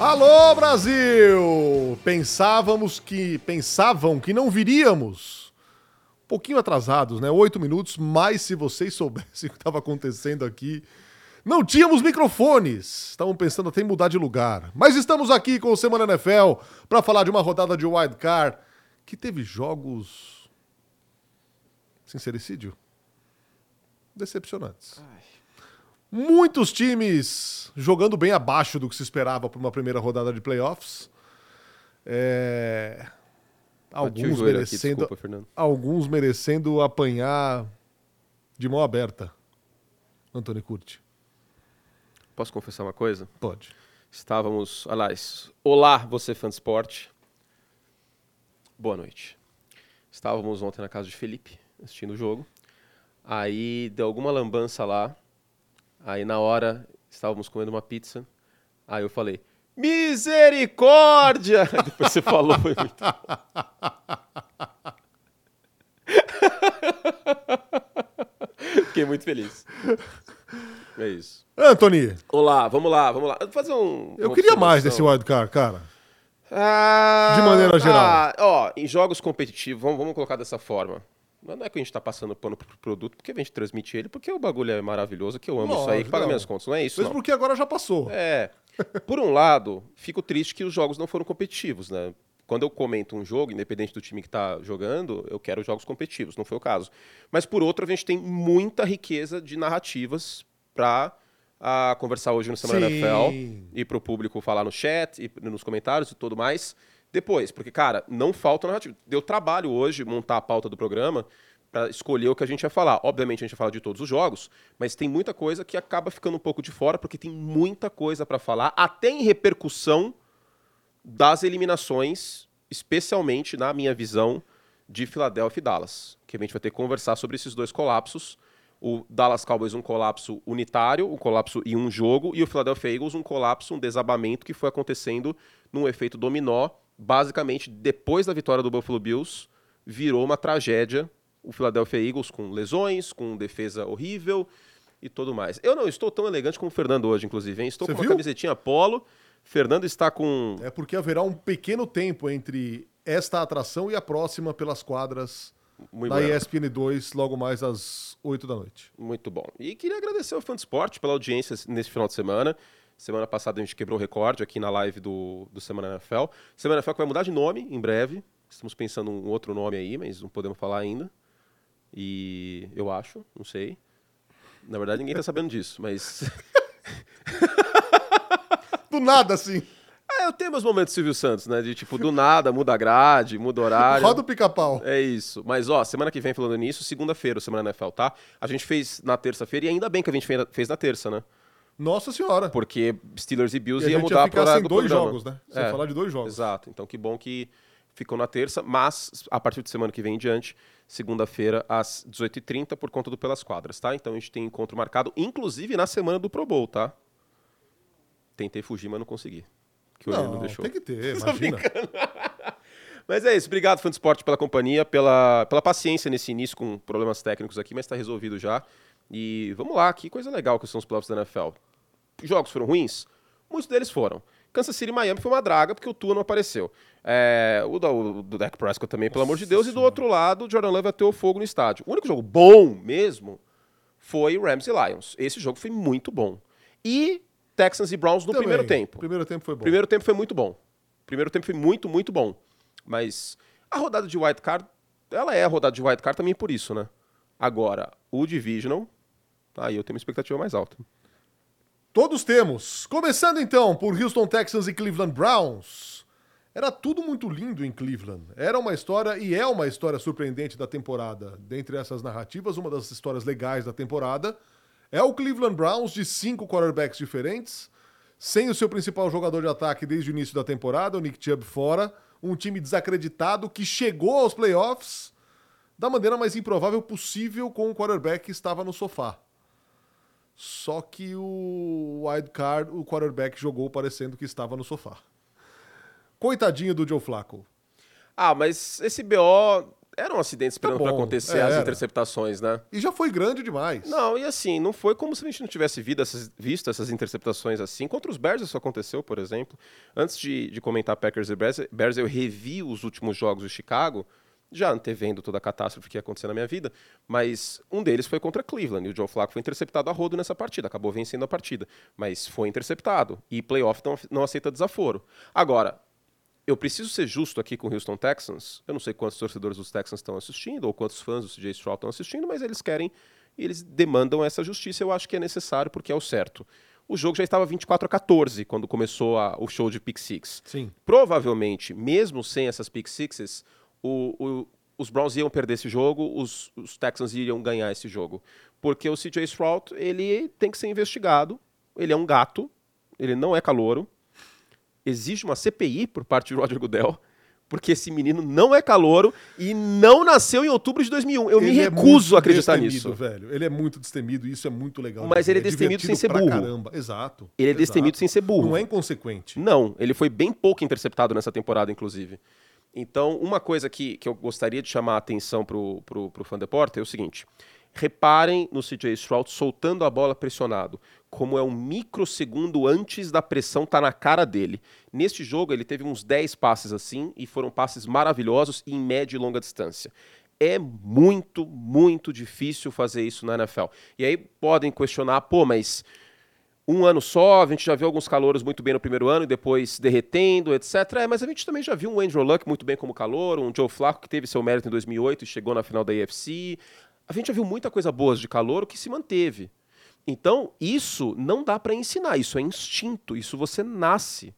Alô, Brasil! Pensávamos que. Pensavam que não viríamos. Um pouquinho atrasados, né? Oito minutos, mas se vocês soubessem o que estava acontecendo aqui. Não tínhamos microfones. Estavam pensando até em mudar de lugar. Mas estamos aqui com o Semana NFL para falar de uma rodada de wild card que teve jogos. Sincericídio? Decepcionantes. Muitos times jogando bem abaixo do que se esperava para uma primeira rodada de playoffs. É... Alguns joelho aqui, merecendo, desculpa, alguns merecendo apanhar de mão aberta. Antônio Curti, Posso confessar uma coisa? pode. Estávamos, aliás, olá, você fã de esporte. Boa noite. Estávamos ontem na casa de Felipe, assistindo o jogo. Aí deu alguma lambança lá. Aí na hora estávamos comendo uma pizza. Aí eu falei: Misericórdia! Depois você falou, foi muito Fiquei muito feliz. É isso. Antony, Olá, vamos lá, vamos lá. Vou fazer um. eu queria mais desse wildcard, cara. Ah, De maneira geral. ah, ó, em jogos competitivos, vamos, vamos colocar dessa forma. Não é que a gente tá passando pano pro produto, porque a gente transmite ele, porque o bagulho é maravilhoso, que eu amo isso aí, Lógico, que paga não. minhas contas. Não é isso, não. porque agora já passou. É. Por um lado, fico triste que os jogos não foram competitivos, né? Quando eu comento um jogo, independente do time que tá jogando, eu quero jogos competitivos, não foi o caso. Mas por outro, a gente tem muita riqueza de narrativas pra ah, conversar hoje no Semana Sim. NFL e pro público falar no chat e nos comentários e tudo mais. Depois, porque, cara, não falta narrativa. Deu trabalho hoje montar a pauta do programa para escolher o que a gente ia falar. Obviamente a gente vai falar de todos os jogos, mas tem muita coisa que acaba ficando um pouco de fora, porque tem muita coisa para falar, até em repercussão das eliminações, especialmente na minha visão de Philadelphia e Dallas, que a gente vai ter que conversar sobre esses dois colapsos. O Dallas Cowboys um colapso unitário, um colapso em um jogo, e o Philadelphia Eagles um colapso, um desabamento que foi acontecendo num efeito dominó, basicamente depois da vitória do Buffalo Bills, virou uma tragédia o Philadelphia Eagles com lesões, com defesa horrível e tudo mais. Eu não estou tão elegante como o Fernando hoje, inclusive, hein? Estou Você com uma viu? camisetinha polo. Fernando está com É porque haverá um pequeno tempo entre esta atração e a próxima pelas quadras muito da bueno. ESPN 2, logo mais às 8 da noite. Muito bom. E queria agradecer ao Fã de Esporte pela audiência nesse final de semana. Semana passada a gente quebrou o recorde aqui na live do, do Semana NFL. Semana NFL que vai mudar de nome em breve. Estamos pensando em um outro nome aí, mas não podemos falar ainda. E eu acho, não sei. Na verdade, ninguém tá sabendo disso, mas. Do nada, assim. Ah, eu tenho meus momentos Silvio Santos, né? De tipo, do nada, muda a grade, muda horário. Roda o pica-pau. É isso. Mas, ó, semana que vem, falando nisso, segunda-feira, o Semana NFL, tá? A gente fez na terça-feira, e ainda bem que a gente fe- fez na terça, né? Nossa senhora. Porque Steelers e E Bills a ia mudar sem do dois programa. jogos, né? Sem É. falar de dois jogos. Exato. Então, que bom que ficou na terça, mas a partir de semana que vem em diante, segunda-feira, às 18h30, por conta do Pelas Quadras, tá? Então a gente tem encontro marcado, inclusive na semana do Pro Bowl, tá? Tentei fugir, mas não consegui. Que o Não, não deixou. tem que ter, imagina. Mas é isso, obrigado, fã de esporte, pela companhia, pela, pela paciência nesse início com problemas técnicos aqui, mas está resolvido já. E vamos lá, que coisa legal que são os playoffs da NFL. Jogos foram ruins? Muitos deles foram. Kansas City e Miami foi uma draga, porque o Tua não apareceu. É, o, do Dak Prescott também, pelo amor de Deus. E do outro lado, o Jordan Love bateu o fogo no estádio. O único jogo bom mesmo foi Rams e Lions. Esse jogo foi muito bom. E Texans e Browns no Também. primeiro tempo. Primeiro tempo foi bom. Primeiro tempo foi muito bom. Primeiro tempo foi muito, muito bom. Mas a rodada de wild card, ela é a rodada de wild card também por isso, né? Agora, o divisional, aí eu tenho uma expectativa mais alta. Todos temos. Começando então por Houston Texans e Cleveland Browns. Era tudo muito lindo em Cleveland. Era uma história e é uma história surpreendente da temporada. Dentre essas narrativas, uma das histórias legais da temporada é o Cleveland Browns de cinco quarterbacks diferentes, sem o seu principal jogador de ataque desde o início da temporada, o Nick Chubb fora, um time desacreditado que chegou aos playoffs da maneira mais improvável possível com o quarterback que estava no sofá. Só que o wild card, o quarterback jogou parecendo que estava no sofá. Coitadinho do Joe Flacco. Ah, mas esse BO era um acidente esperando Tá pra acontecer é, as era. interceptações, né? E já foi grande demais. Não, e assim, não foi como se a gente não tivesse visto essas, visto essas interceptações assim. Contra os Bears isso aconteceu, por exemplo. Antes de, de comentar Packers e Bears, Bears, eu revi os últimos jogos de Chicago, já antevendo toda a catástrofe que ia acontecer na minha vida, mas um deles foi contra Cleveland, e o Joe Flacco foi interceptado a rodo nessa partida, acabou vencendo a partida, mas foi interceptado, e playoff não, não aceita desaforo. Agora, eu preciso ser justo aqui com o Houston Texans. Eu não sei quantos torcedores dos Texans estão assistindo ou quantos fãs do CJ Stroud estão assistindo, mas eles querem e eles demandam essa justiça. Eu acho que é necessário porque é o certo. O jogo já estava 24 a 14 quando começou a- o show de pick six. Sim. Provavelmente, mesmo sem essas pick sixes, o- o- os Browns iam perder esse jogo, os, os Texans iriam ganhar esse jogo. Porque o CJ Stroud, ele tem que ser investigado. Ele é um gato, ele não é calouro. Exige uma CPI por parte de Roger Goodell, porque esse menino não é calouro e não nasceu em outubro de 2001. Eu me Ele é recuso muito a acreditar nisso. velho. Ele é muito destemido e isso é muito legal. Mas ele é destemido sem ser burro. Caramba. Exato. Ele é exato. destemido sem ser burro. Não é inconsequente. Não, ele foi bem pouco interceptado nessa temporada, inclusive. Então, uma coisa que, que eu gostaria de chamar a atenção pro, pro fã deporte é o seguinte. Reparem no CJ Stroud soltando a bola pressionado, como é um microsegundo antes da pressão tá na cara dele. Neste jogo, ele teve uns 10 passes assim, e foram passes maravilhosos em média e longa distância. É muito, muito difícil fazer isso na NFL. E aí podem questionar, pô, mas um ano só, a gente já viu alguns calouros muito bem no primeiro ano e depois derretendo, etc. É, mas a gente também já viu um Andrew Luck muito bem como calor, um Joe Flacco que teve seu mérito em 2008 e chegou na final da AFC. A gente já viu muita coisa boa de calor que se manteve. Então, isso não dá para ensinar, isso é instinto, isso você nasce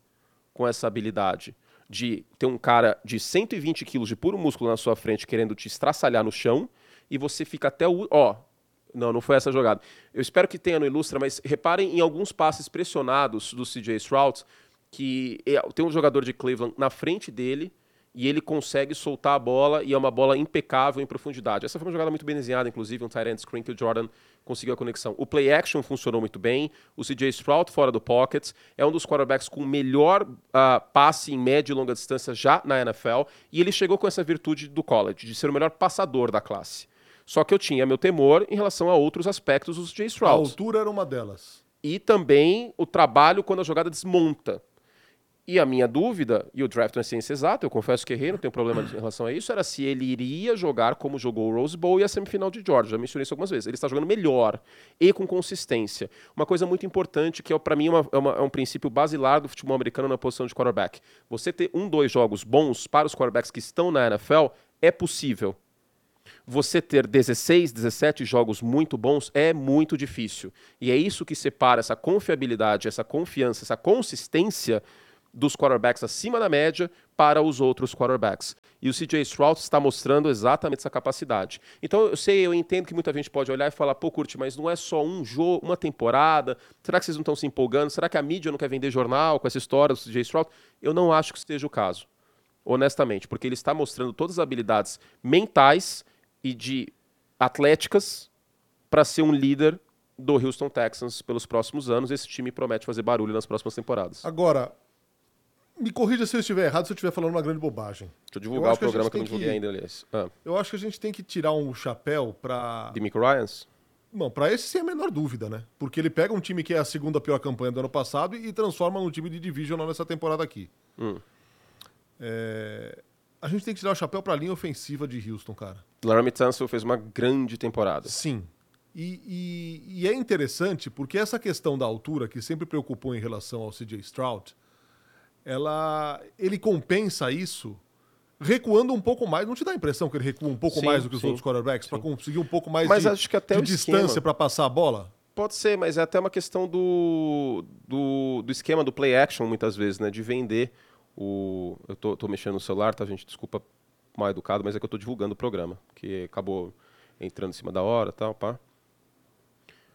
com essa habilidade de ter um cara de 120 quilos de puro músculo na sua frente querendo te estraçalhar no chão e você fica até o. Ó, não, não foi essa jogada. Eu espero que tenha no Ilustra, mas reparem em alguns passes pressionados do CJ Stroud que é, tem um jogador de Cleveland na frente dele e ele consegue soltar a bola e é uma bola impecável em profundidade. Essa foi uma jogada muito bem desenhada, inclusive, um tight end screen que o Jordan conseguiu a conexão. O play action funcionou muito bem, o CJ Stroud fora do pocket, é um dos quarterbacks com o melhor ah, passe em média e longa distância já na NFL, e ele chegou com essa virtude do college, de ser o melhor passador da classe. Só que eu tinha meu temor em relação a outros aspectos do CJ A altura era uma delas. E também o trabalho quando a jogada desmonta. E a minha dúvida, e o draft não é ciência exata, eu confesso que errei, não tenho problema em relação a isso, era se ele iria jogar como jogou o Rose Bowl e a semifinal de Georgia. Já mencionei isso algumas vezes. Ele está jogando melhor e com consistência. Uma coisa muito importante, que é, para mim uma- é, uma- é um princípio basilar do futebol americano na posição de quarterback. Você ter um, dois jogos bons para os quarterbacks que estão na NFL é possível você ter 16, 17 jogos muito bons é muito difícil. E é isso que separa essa confiabilidade, essa confiança, essa consistência dos quarterbacks acima da média para os outros quarterbacks. E o CJ Stroud está mostrando exatamente essa capacidade. Então, eu sei, eu entendo que muita gente pode olhar e falar, pô, Curte, mas não é só um jogo, uma temporada. Será que vocês não estão se empolgando? Será que a mídia não quer vender jornal com essa história do CJ Stroud? Eu não acho que seja o caso honestamente, porque ele está mostrando todas as habilidades mentais e de atléticas para ser um líder do Houston Texans pelos próximos anos. Esse time promete fazer barulho nas próximas temporadas. Agora, me corrija se eu estiver errado, se eu estiver falando uma grande bobagem. Deixa eu Eu divulgar o que a programa gente que eu não divulguei que- ainda, aliás. Ah, Eu acho que a gente tem que tirar um chapéu pra. de Mick Ryans? Não, pra esse sem a menor dúvida, né? Porque ele pega um time que é a segunda pior campanha do ano passado e transforma num time de divisional nessa temporada aqui. Hum. É, A gente tem que tirar o chapéu pra linha ofensiva de Houston, cara. Laramie Tunsil fez uma grande temporada. Sim. E, e- e é interessante porque essa questão da altura, que sempre preocupou em relação ao CJ Stroud, ela, ele compensa isso recuando um pouco mais. Não te dá a impressão que ele recua um pouco Sim, mais do que os sim. outros quarterbacks para conseguir um pouco mais Mas de, acho que até de distância para passar a bola? Pode ser, mas é até uma questão do, do, do esquema do play action, muitas vezes, né? De vender o. Eu tô, tô mexendo no celular, tá, gente? Desculpa mal educado, mas é que eu tô divulgando o programa, que acabou entrando em cima da hora tal, pá.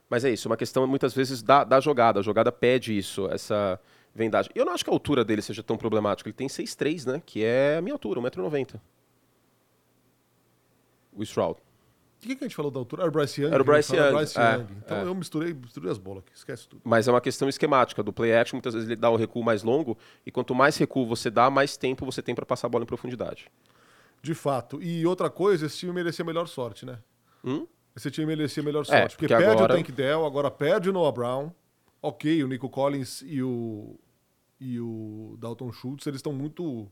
Mas é isso, é uma questão muitas vezes da, da jogada. A jogada pede isso, essa vendagem. Eu não acho que a altura dele seja tão problemática. Ele tem 6'3, né? Que é a minha altura, 1,90m. O Stroud. O que, que a gente falou da altura? Era o Bryce Young? Era o Bryce Young, Bryce é, Young. Então é. eu misturei, misturei as bolas aqui, esquece tudo. Mas é uma questão esquemática do play action, muitas vezes ele dá um recuo mais longo, e quanto mais recuo você dá, mais tempo você tem para passar a bola em profundidade. De fato. E outra coisa, esse time merecia melhor sorte, né? Hum? Esse time merecia melhor É, sorte. porque, porque perde agora- o Tank Dell, agora perde o Noah Brown. Ok, o Nico Collins e o, e o Dalton Schultz, eles estão muito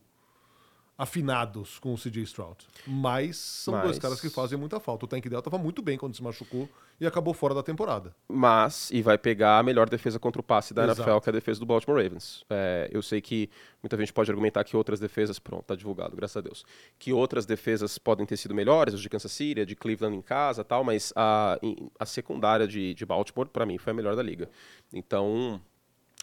afinados com o CJ Stroud. Mas são dois Mas- caras que fazem muita falta. O Tank Dell estava muito bem quando se machucou e acabou fora da temporada. Mas, e vai pegar a melhor defesa contra o passe da Exato. NFL, que é a defesa do Baltimore Ravens. É, eu sei que muita gente pode argumentar que outras defesas, pronto, tá divulgado, graças a Deus, que outras defesas podem ter sido melhores, os de Kansas City, de Cleveland em casa tal, mas a, a secundária de, de Baltimore, para mim, foi a melhor da liga. Então,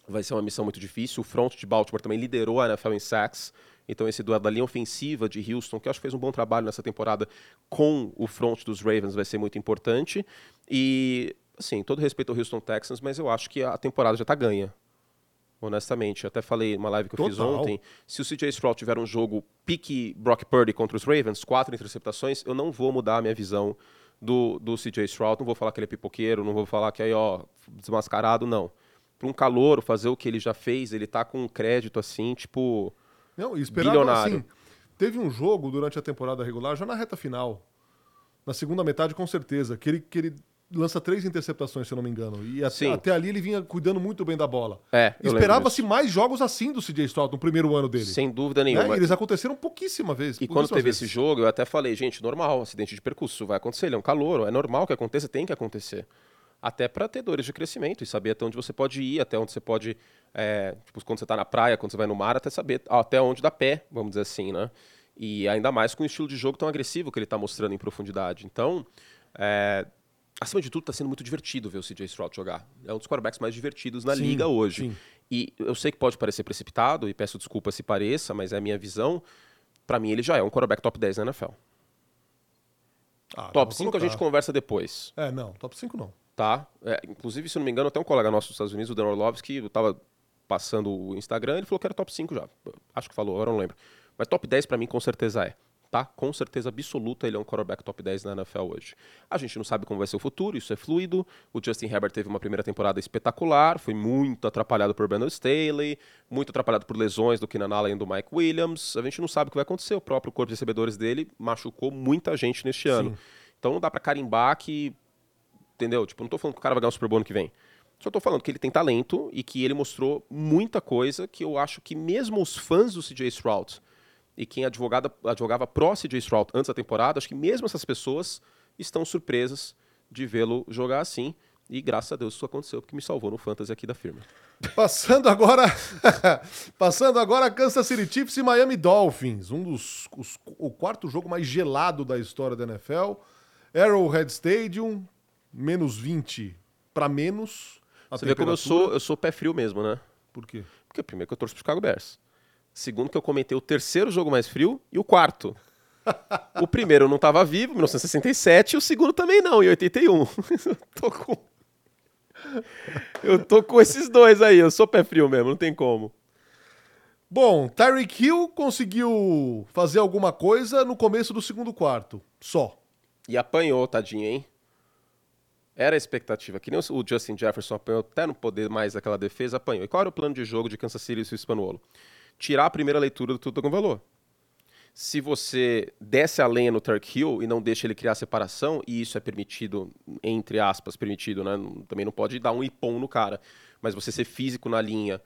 vai ser uma missão muito difícil. O front de Baltimore também liderou a NFL em sacks. Então, esse duelo da linha ofensiva de Houston, que eu acho que fez um bom trabalho nessa temporada com o front dos Ravens, vai ser muito importante. E, assim, todo respeito ao Houston Texans, mas eu acho que a temporada já está ganha. Honestamente, eu até falei numa live que eu fiz Total. ontem. Se o CJ Stroud tiver um jogo pique Brock Purdy contra os Ravens, quatro interceptações, eu não vou mudar a minha visão do, do CJ Stroud. Não vou falar que ele é pipoqueiro, não vou falar que aí, ó, desmascarado, não. Para um calouro fazer o que ele já fez, ele tá com um crédito assim, tipo. Não, esperava Bilionário. assim. Teve um jogo durante a temporada regular, já na reta final, na segunda metade, com certeza, que ele, que ele lança três interceptações, se eu não me engano. E até, até ali ele vinha cuidando muito bem da bola. É, Esperava-se mais jogos assim do CJ Stroud no primeiro ano dele. Sem dúvida né? nenhuma. E eles aconteceram pouquíssima vez. E quando teve vezes. esse jogo, eu até falei, gente, normal, acidente de percurso, vai acontecer, ele é um calouro, é normal que aconteça, tem que acontecer. Até para ter dores de crescimento e saber até onde você pode ir, até onde você pode, é, tipo, quando você está na praia, quando você vai no mar, até saber até onde dá pé, vamos dizer assim, né? E ainda mais com o estilo de jogo tão agressivo que ele está mostrando em profundidade. Então, é, acima de tudo, está sendo muito divertido ver o CJ Stroud jogar. É um dos quarterbacks mais divertidos na Sim, liga hoje. sim. E eu sei que pode parecer precipitado, e peço desculpa se pareça, mas é a minha visão. Para mim, ele já é um quarterback top 10 na NFL. Ah, Top pra 5 a gente conversa depois, É, não, top 5 não. Tá? É, inclusive, se não me engano, até um colega nosso dos Estados Unidos, o Dan Orlovsky, eu tava passando o Instagram, ele falou que era top 5 já. Acho que falou, agora não lembro. Mas top 10 para mim com certeza é. Tá? Com certeza absoluta ele é um quarterback top 10 na NFL hoje. A gente não sabe como vai ser o futuro, isso é fluido. O Justin Herbert teve uma primeira temporada espetacular, foi muito atrapalhado por Brandon Staley, muito atrapalhado por lesões do Keenan Allen e do Mike Williams. A gente não sabe o que vai acontecer. O próprio corpo de recebedores dele machucou muita gente neste ano. Sim. Então não dá para carimbar que entendeu? Tipo, não tô falando que o cara vai ganhar o Super Bowl ano que vem. Só tô falando que ele tem talento e que ele mostrou muita coisa que eu acho que mesmo os fãs do CJ Stroud e quem advogada, advogava pró CJ Stroud antes da temporada, acho que mesmo essas pessoas estão surpresas de vê-lo jogar assim. E graças a Deus isso aconteceu, porque me salvou no fantasy aqui da firma. Passando agora, passando agora Kansas City Chiefs e Miami Dolphins, um dos os- o quarto jogo mais gelado da história da NFL. Arrowhead Stadium, menos 20 para menos. Você vê como eu sou, eu sou pé frio mesmo, né? Por quê? Porque primeiro que eu torço pro Chicago Bears. Segundo que eu comentei o terceiro jogo mais frio e o quarto. o primeiro não estava vivo, em 1967, e o segundo também não, em 81. eu tô com Eu tô com esses dois aí, eu sou pé frio mesmo, não tem como. Bom, Tyreek Hill conseguiu fazer alguma coisa no começo do segundo quarto, só. E apanhou, tadinho, hein? Era a expectativa, que nem o Justin Jefferson apanhou até não poder mais daquela defesa, apanhou. E qual era o plano de jogo de Kansas City e Hispanuolo? Tirar a primeira leitura do tudo com valor. Se você desce a lenha no Turk Hill e não deixa ele criar separação, e isso é permitido, entre aspas, permitido, né? Também não pode dar um ipom no cara. Mas você ser físico na linha,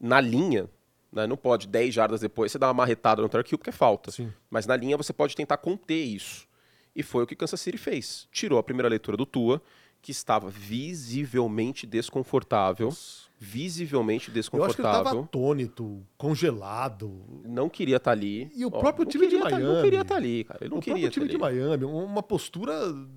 na linha, né? Não pode 10 jardas depois você dar uma marretada no Turk Hill porque é falta. Sim. Mas na linha você pode tentar conter isso. E foi o que Kansas City fez. Tirou a primeira leitura do Tua, que estava visivelmente desconfortável. Visivelmente Eu acho que ele estava desconfortável. atônito, congelado. Não queria estar ali. E o Ó, próprio time de queria tá- Miami. não queria estar ali, cara. Ele não o queria próprio time tá de ali. Miami, uma postura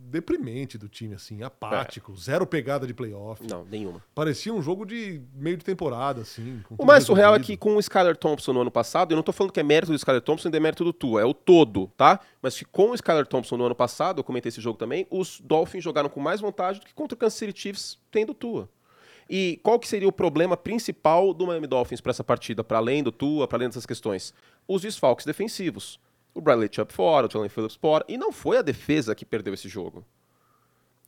deprimente do time, assim, apático, zero pegada de playoff. Não, nenhuma. Parecia um jogo de meio de temporada, assim. O mais surreal é que com o Skyler Thompson no ano passado, eu não tô falando que é mérito do Skyler Thompson e demérito do Tua, é o todo, tá? Mas que com o Skyler Thompson no ano passado, eu comentei esse jogo também, os Dolphins jogaram com mais vontade do que contra o Kansas City Chiefs tendo Tua. E qual que seria o problema principal do Miami Dolphins para essa partida, para além do Tua, para além dessas questões? Os desfalques defensivos. O Bradley Chubb fora, o Jalen Phillips fora, e não foi a defesa que perdeu esse jogo.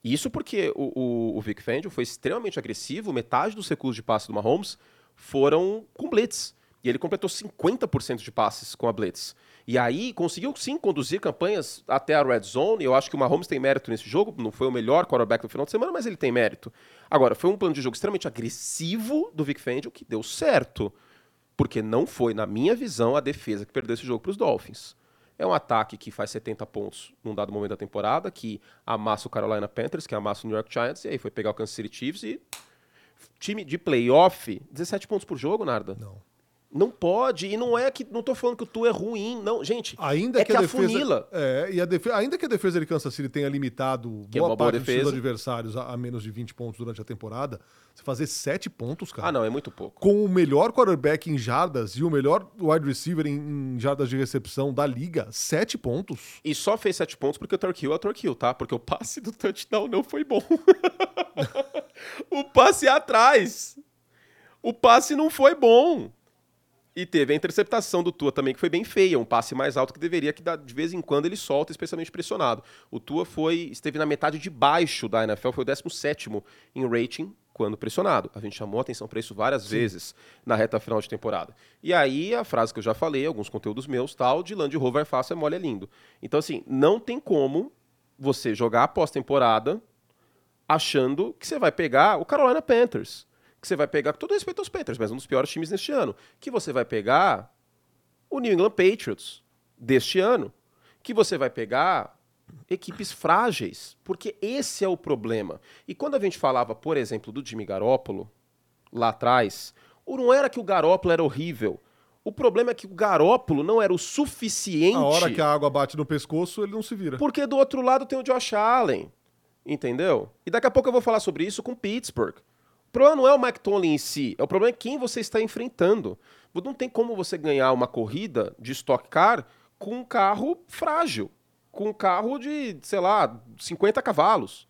Isso porque o, o, o Vic Fangio foi extremamente agressivo, metade dos recursos de passe do Mahomes foram com blitz. E ele completou 50% de passes com a Blitz. E aí conseguiu sim conduzir campanhas até a red zone. Eu acho que o Mahomes tem mérito nesse jogo. Não foi o melhor quarterback no final de semana, mas ele tem mérito. Agora, foi um plano de jogo extremamente agressivo do Vic Fangio que deu certo. Porque não foi, na minha visão, a defesa que perdeu esse jogo para os Dolphins. É um ataque que faz 70 pontos num dado momento da temporada, que amassa o Carolina Panthers, que amassa o New York Giants, e aí foi pegar o Kansas City Chiefs e. Time de playoff, 17 pontos por jogo, Narda? Não. Não pode, e não é que. Não tô falando que o Tu é ruim, não. Gente, Ainda é que, que a defesa, afunila. É, e a defe, ainda que a defesa de Kansas City tenha limitado Que é boa uma boa parte dos seus defesa. adversários a, a menos de 20 pontos durante a temporada, você fazer 7 pontos, cara. Ah, não, é muito pouco. Com o melhor quarterback em jardas e o melhor wide receiver em, em jardas de recepção da liga, 7 pontos. E só fez 7 pontos porque o Turk Hill é o Turk Hill, tá? Porque o passe do touchdown não foi bom. o passe atrás. O passe não foi bom. E teve a interceptação do Tua também, que foi bem feia. Um passe mais alto que deveria, que de vez em quando ele solta, especialmente pressionado. O Tua foi, esteve na metade de baixo da NFL, foi o 17 em rating quando pressionado. A gente chamou a atenção para isso várias vezes na reta final de temporada. E aí a frase que eu já falei, alguns conteúdos meus, tal, de Land Rover fácil, é mole, é lindo. Então, assim, não tem como você jogar a pós-temporada achando que você vai pegar o Carolina Panthers. Que você vai pegar, com todo respeito aos Panthers, mas um dos piores times neste ano. Que você vai pegar o New England Patriots deste ano. Que você vai pegar equipes frágeis. Porque esse é o problema. E quando a gente falava, por exemplo, do Jimmy Garoppolo, lá atrás, não era que o Garoppolo era horrível. O problema é que o Garoppolo não era o suficiente. A hora que a água bate no pescoço, ele não se vira. Porque do outro lado tem o Josh Allen. Entendeu? E daqui a pouco eu vou falar sobre isso com Pittsburgh. O problema não é o Mike Tomlin em si, é o problema é quem você está enfrentando. Não tem como você ganhar uma corrida de Stock Car com um carro frágil, com um carro de, sei lá, 50 cavalos.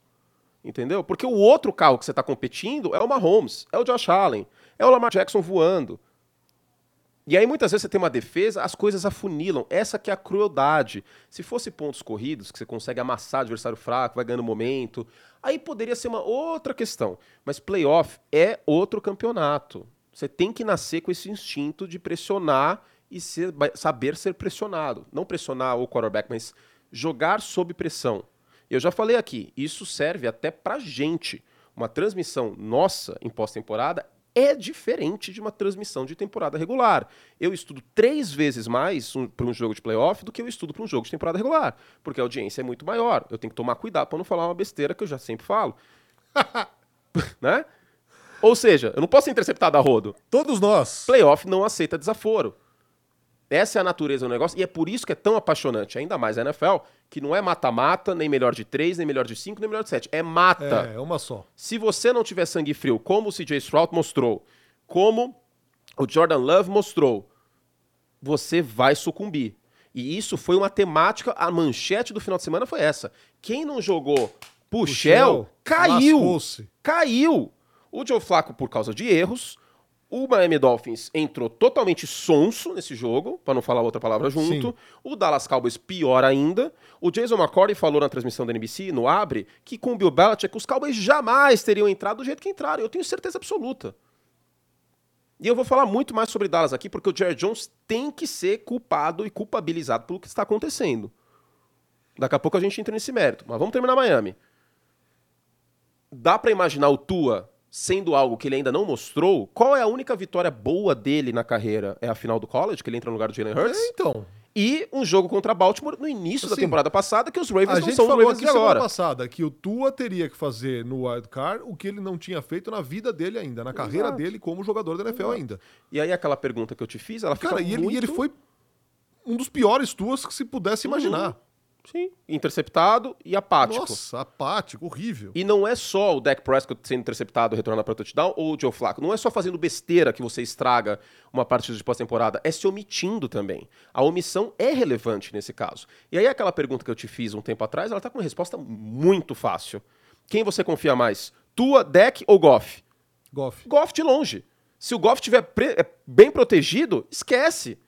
Entendeu? Porque o outro carro que você está competindo é o Mahomes, é o Josh Allen, é o Lamar Jackson voando. E aí muitas vezes você tem uma defesa, as coisas afunilam. Essa que é a crueldade. Se fosse pontos corridos, que você consegue amassar adversário fraco, vai ganhando momento, aí poderia ser uma outra questão. Mas playoff é outro campeonato. Você tem que nascer com esse instinto de pressionar e ser- saber ser pressionado. Não pressionar o quarterback, mas jogar sob pressão. Eu já falei aqui, isso serve até pra gente. Uma transmissão nossa em pós-temporada é diferente de uma transmissão de temporada regular. Eu estudo três vezes mais um, para um jogo de playoff do que eu estudo para um jogo de temporada regular, porque a audiência é muito maior. Eu tenho que tomar cuidado para não falar uma besteira que eu já sempre falo. né? Ou seja, eu não posso ser interceptado a rodo. Todos nós. Playoff não aceita desaforo. Essa é a natureza do negócio e é por isso que é tão apaixonante, ainda mais a NFL, que não é mata-mata, nem melhor de três, nem melhor de cinco, nem melhor de sete. É mata. É, é uma só. Se você não tiver sangue frio, como o CJ Stroud mostrou, como o Jordan Love mostrou, você vai sucumbir. E isso foi uma temática, a manchete do final de semana foi essa. Quem não jogou Puxel, caiu. lascou-se. Caiu. O Joe Flacco por causa de erros. O Miami Dolphins entrou totalmente sonso nesse jogo, para não falar outra palavra junto. Sim. O Dallas Cowboys pior ainda. O Jason McCourty falou na transmissão da NBC, no Abre, que com o Bill Belichick os Cowboys jamais teriam entrado do jeito que entraram. Eu tenho certeza absoluta. E eu vou falar muito mais sobre Dallas aqui, porque o Jerry Jones tem que ser culpado e culpabilizado pelo que está acontecendo. Daqui a pouco a gente entra nesse mérito. Mas vamos terminar Miami. Dá pra imaginar o Tua sendo algo que ele ainda não mostrou? Qual é a única vitória boa dele na carreira? É a final do college, que ele entra no lugar do Jalen Hurts? É, então. E um jogo contra Baltimore no início da Assim, temporada passada, que os Ravens A não são os falou Ravens aqui de agora. passada que o Tua teria que fazer no Wild Card o que ele não tinha feito na vida dele ainda, na carreira Exato. dele como jogador da NFL Exato. ainda. E aí aquela pergunta que eu te fiz, ela fica Cara, e ele, muito... e ele foi um dos piores Tuas que se pudesse imaginar. Sim, interceptado e apático. Nossa, apático, horrível. E não é só o Dak Prescott sendo interceptado, retornando para touchdown, ou o Joe Flacco. Não é só fazendo besteira que você estraga uma partida de pós-temporada, é se omitindo também. A omissão é relevante nesse caso. E aí aquela pergunta que eu te fiz um tempo atrás, ela tá com uma resposta muito fácil. Quem você confia mais? Tua, Dak ou Goff? Goff. Goff de longe. Se o Goff estiver bem protegido, esquece.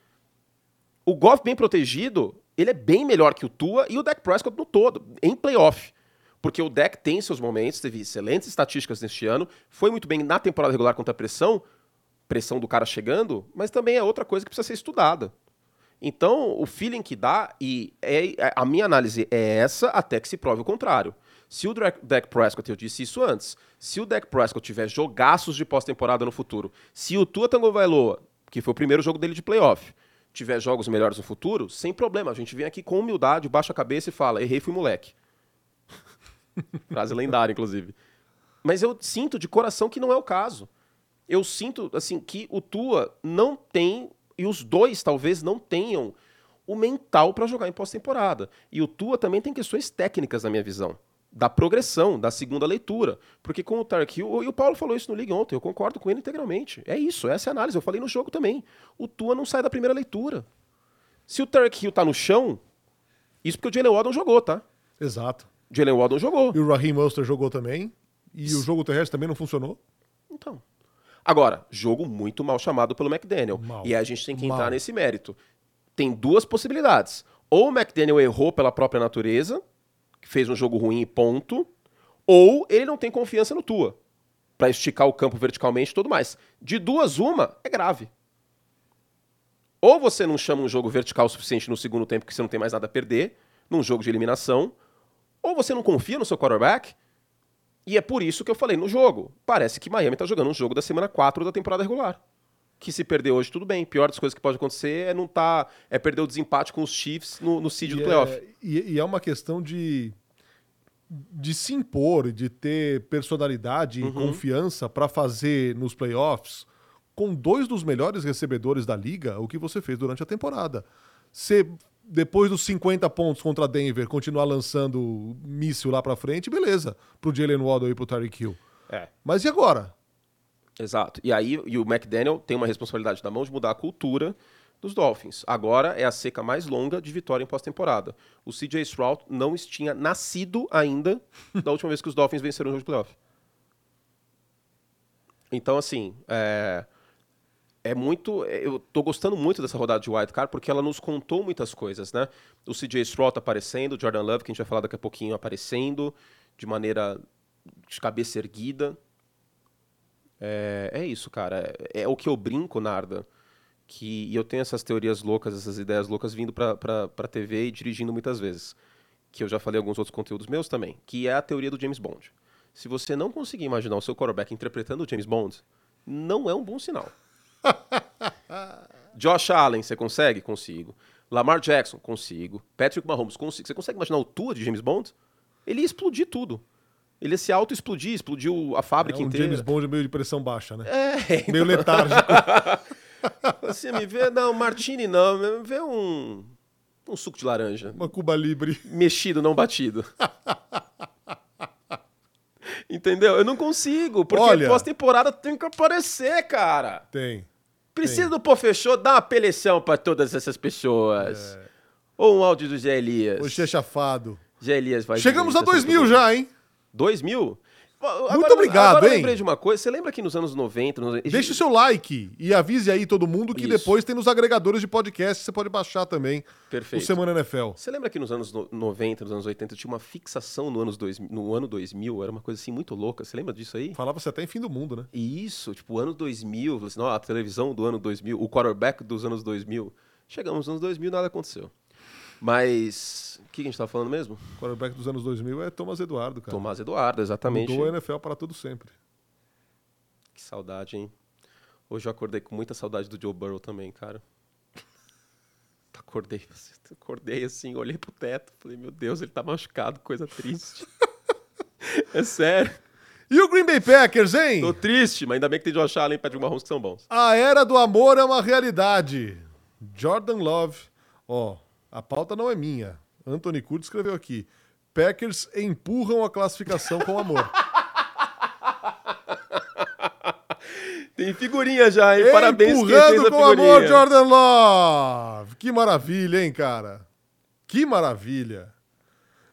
O Goff bem protegido, ele é bem melhor que o Tua e o Dak Prescott no todo, em playoff. Porque o Dak tem seus momentos, teve excelentes estatísticas neste ano, foi muito bem na temporada regular contra a pressão, pressão do cara chegando, mas também é outra coisa que precisa ser estudada. Então, o feeling que dá, e é, é a minha análise é essa até que se prove o contrário. Se o Dak Prescott, eu disse isso antes, se o Dak Prescott tiver jogaços de pós-temporada no futuro, se o Tua Tagovailoa, que foi o primeiro jogo dele de playoff, tiver jogos melhores no futuro, sem problema, a gente vem aqui com humildade, baixa a cabeça e fala, errei, fui moleque. Frase lendária, inclusive. Mas eu sinto de coração que não é o caso. Eu sinto, assim, que o Tua não tem, e os dois talvez não tenham, o mental para jogar em pós-temporada. E o Tua também tem questões técnicas, na minha visão da progressão, da segunda leitura. Porque com o Tark Hill, e o Paulo falou isso no Liga ontem, eu concordo com ele integralmente. É isso, essa é a análise. Eu falei no jogo também. O Tua não sai da primeira leitura. Se o Tark Hill tá no chão, isso porque o Jalen Waddle jogou, tá? Exato. Jalen Waddle jogou. E o Raheem Monster jogou também. E o jogo terrestre também não funcionou. Então. Agora, jogo muito mal chamado pelo McDaniel. Mal. E aí a gente tem que entrar mal. nesse mérito. Tem duas possibilidades. Ou o McDaniel errou pela própria natureza, fez um jogo ruim e ponto, ou ele não tem confiança no Tua para esticar o campo verticalmente e tudo mais. De duas, uma é grave. Ou você não chama um jogo vertical o suficiente no segundo tempo que você não tem mais nada a perder, num jogo de eliminação, ou você não confia no seu quarterback, e é por isso que eu falei no jogo. Parece que Miami está jogando um jogo da semana 4 da temporada regular. Que se perder hoje, tudo bem. Pior das coisas que pode acontecer é não tá, é perder o desempate com os Chiefs no, no seed do playoff. É, e, e, é uma questão de de se impor, de ter personalidade uhum. e confiança para fazer nos playoffs com dois dos melhores recebedores da liga o que você fez durante a temporada. Você, depois dos 50 pontos contra Denver, continuar lançando míssil lá para frente, beleza. Pro Jalen Waddle e pro Tyreek Hill. É. Mas e agora? Exato. E aí e o McDaniel tem uma responsabilidade na mão de mudar a cultura dos Dolphins. Agora é a seca mais longa de vitória em pós-temporada. O CJ Stroud não tinha nascido ainda da última vez que os Dolphins venceram o jogo de playoff. Então, assim, é, é muito. Eu tô gostando muito dessa rodada de Wild Card porque ela nos contou muitas coisas, né? O CJ Stroud aparecendo, o Jordan Love, que a gente vai falar daqui a pouquinho, aparecendo de maneira de cabeça erguida. É, é isso, cara. É, é o que eu brinco, Narda que e eu tenho essas teorias loucas, essas ideias loucas vindo para a TV e dirigindo muitas vezes, que eu já falei em alguns outros conteúdos meus também, que é a teoria do James Bond. Se você não conseguir imaginar o seu quarterback interpretando o James Bond, não é um bom sinal. Josh Allen, você consegue? Consigo. Lamar Jackson, consigo. Patrick Mahomes, consigo. Você consegue imaginar o Tua de James Bond? Ele ia explodir tudo. Ele ia se auto-explodir, explodiu a fábrica é um inteira. James Bond meio de pressão baixa, né? É. Meio letárgico. Você me vê, não, Martini não, me vê um, um suco de laranja. Uma Cuba Libre. Mexido, não batido. Entendeu? Eu não consigo, porque Olha, pós-temporada tem que aparecer, cara. Tem. Precisa tem. do Pô Fechou dar uma peleção para todas essas pessoas. É. Ou um áudio do Zé Elias. O chafado. Zé Elias vai. Chegamos a 2 mil já, hein? 2 mil? Agora, Muito obrigado, agora hein? eu lembrei de uma coisa. Você lembra que nos anos 90... Nos... Deixe o seu like e avise aí todo mundo que Isso. depois tem nos agregadores de podcast, você pode baixar também Perfeito. o Semana NFL. Você lembra que nos anos 90, nos anos 80, tinha uma fixação no, anos dois, no ano 2000? Era uma coisa assim muito louca. Você lembra disso aí? Falava-se até em fim do mundo, né? Isso, tipo, ano 2000, assim, a televisão do ano 2000, o quarterback dos anos 2000. Chegamos nos anos 2000 nada aconteceu. Mas. O que a gente estava falando mesmo? O quarterback dos anos 2000 é Thomas Eduardo, cara. Thomas Eduardo, exatamente. Mudou a NFL para tudo sempre. Que saudade, hein? Hoje eu acordei com muita saudade do Joe Burrow também, cara. Acordei, acordei assim, olhei pro teto, falei, meu Deus, ele tá machucado, coisa triste. é sério. E o Green Bay Packers, hein? Tô triste, mas ainda bem que tem Josh Allen e Patrick Mahomes que são bons. A era do amor é uma realidade. Jordan Love, ó, a pauta não é minha. Anthony Curtis escreveu aqui. Packers empurram a classificação com amor. Tem figurinha já, hein? Parabéns Empurrando com amor, Jordan Love. Que maravilha, hein, cara? Que maravilha.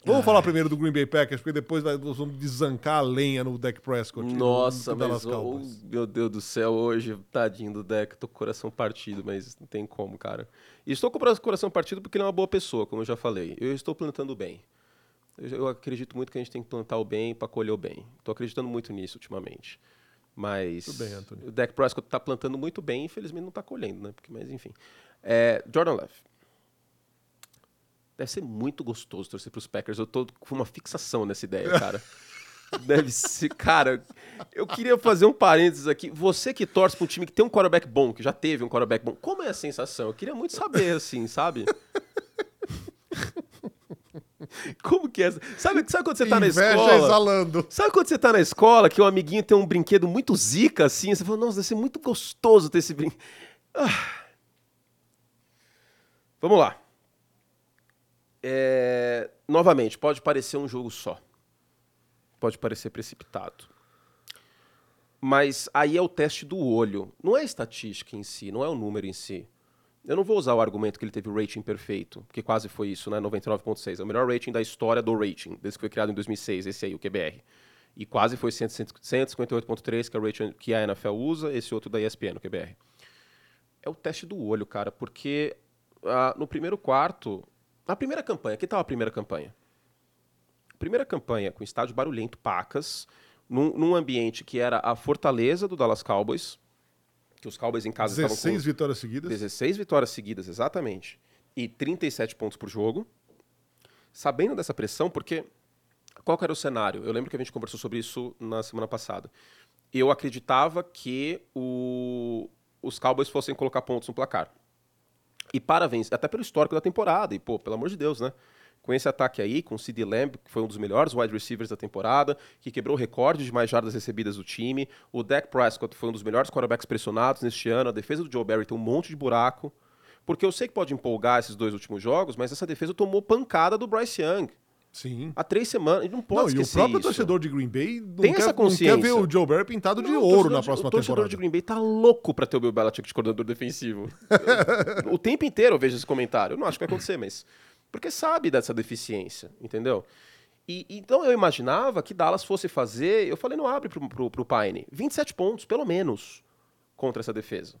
Vamos Ai. falar primeiro do Green Bay Packers, porque depois nós vamos desancar a lenha no Deck Prescott. Nossa, mas oh, meu Deus do céu, hoje, tadinho do Deck, tô com o coração partido, mas não tem como, cara. E estou com o coração partido porque ele é uma boa pessoa, como eu já falei. Eu estou plantando bem. Eu acredito muito que a gente tem que plantar o bem para colher o bem. Estou acreditando muito nisso ultimamente. Mas bem, o Dak Prescott tá plantando muito bem, infelizmente não tá colhendo, né? Porque, mas enfim. É, Jordan Love. Deve ser muito gostoso torcer pros Packers. Eu tô com uma fixação nessa ideia, cara. Deve ser, cara. Eu queria fazer um parênteses aqui. Você que torce pra um time que tem um quarterback bom, que já teve um quarterback bom, como é a sensação? Eu queria muito saber, assim, sabe? Como que é? Sabe, sabe quando você tá na escola? exalando. Sabe quando você tá na escola que o amiguinho tem um brinquedo muito zica assim? Você fala, nossa, deve ser muito gostoso ter esse brinquedo. Vamos lá. É, Novamente, pode parecer um jogo só. Pode parecer precipitado. Mas aí é o teste do olho. Não é a estatística em si, não é o número em si. Eu não vou usar o argumento que ele teve o rating perfeito, porque quase foi isso, né? 99.6. É o melhor rating da história do rating, desde que foi criado em 2006, esse aí, o QBR. E quase foi 100 158.3, que é o rating que a NFL usa, esse outro da ESPN, o QBR. É o teste do olho, cara, porque ah, no primeiro quarto, na primeira campanha, que tal a primeira campanha? Primeira campanha com estádio barulhento, pacas, num, num ambiente que era a fortaleza do Dallas Cowboys, que os Cowboys em casa estavam com 16 vitórias seguidas. 16 vitórias seguidas, exatamente. E 37 pontos por jogo. Sabendo dessa pressão, porque qual era o cenário? Eu lembro que a gente conversou sobre isso na semana passada. Eu acreditava que o- os Cowboys fossem colocar pontos no placar. E para vencer, até pelo histórico da temporada, e pô, pelo amor de Deus, né? Com esse ataque aí, com o CD Lamb, que foi um dos melhores wide receivers da temporada, que quebrou o recorde de mais jardas recebidas do time. O Dak Prescott foi um dos melhores quarterbacks pressionados neste ano. A defesa do Joe Barry tem um monte de buraco. Porque eu sei que pode empolgar esses dois últimos jogos, mas essa defesa tomou pancada do Bryce Young. Sim. Há três semanas. E não pode Não, e o esquecer próprio isso. torcedor de Green Bay não, Tem quer, essa não quer consciência. ver o Joe Barry pintado de Não, ouro na próxima O torcedor temporada. de Green Bay tá louco pra ter o Bill Belichick de coordenador defensivo. o tempo inteiro eu vejo esse comentário. Eu não acho que vai acontecer, mas... Porque sabe dessa deficiência, entendeu? E, então eu imaginava que Dallas fosse fazer... Eu falei, não abre pro, pro, pro Pine. 27 pontos, pelo menos, contra essa defesa.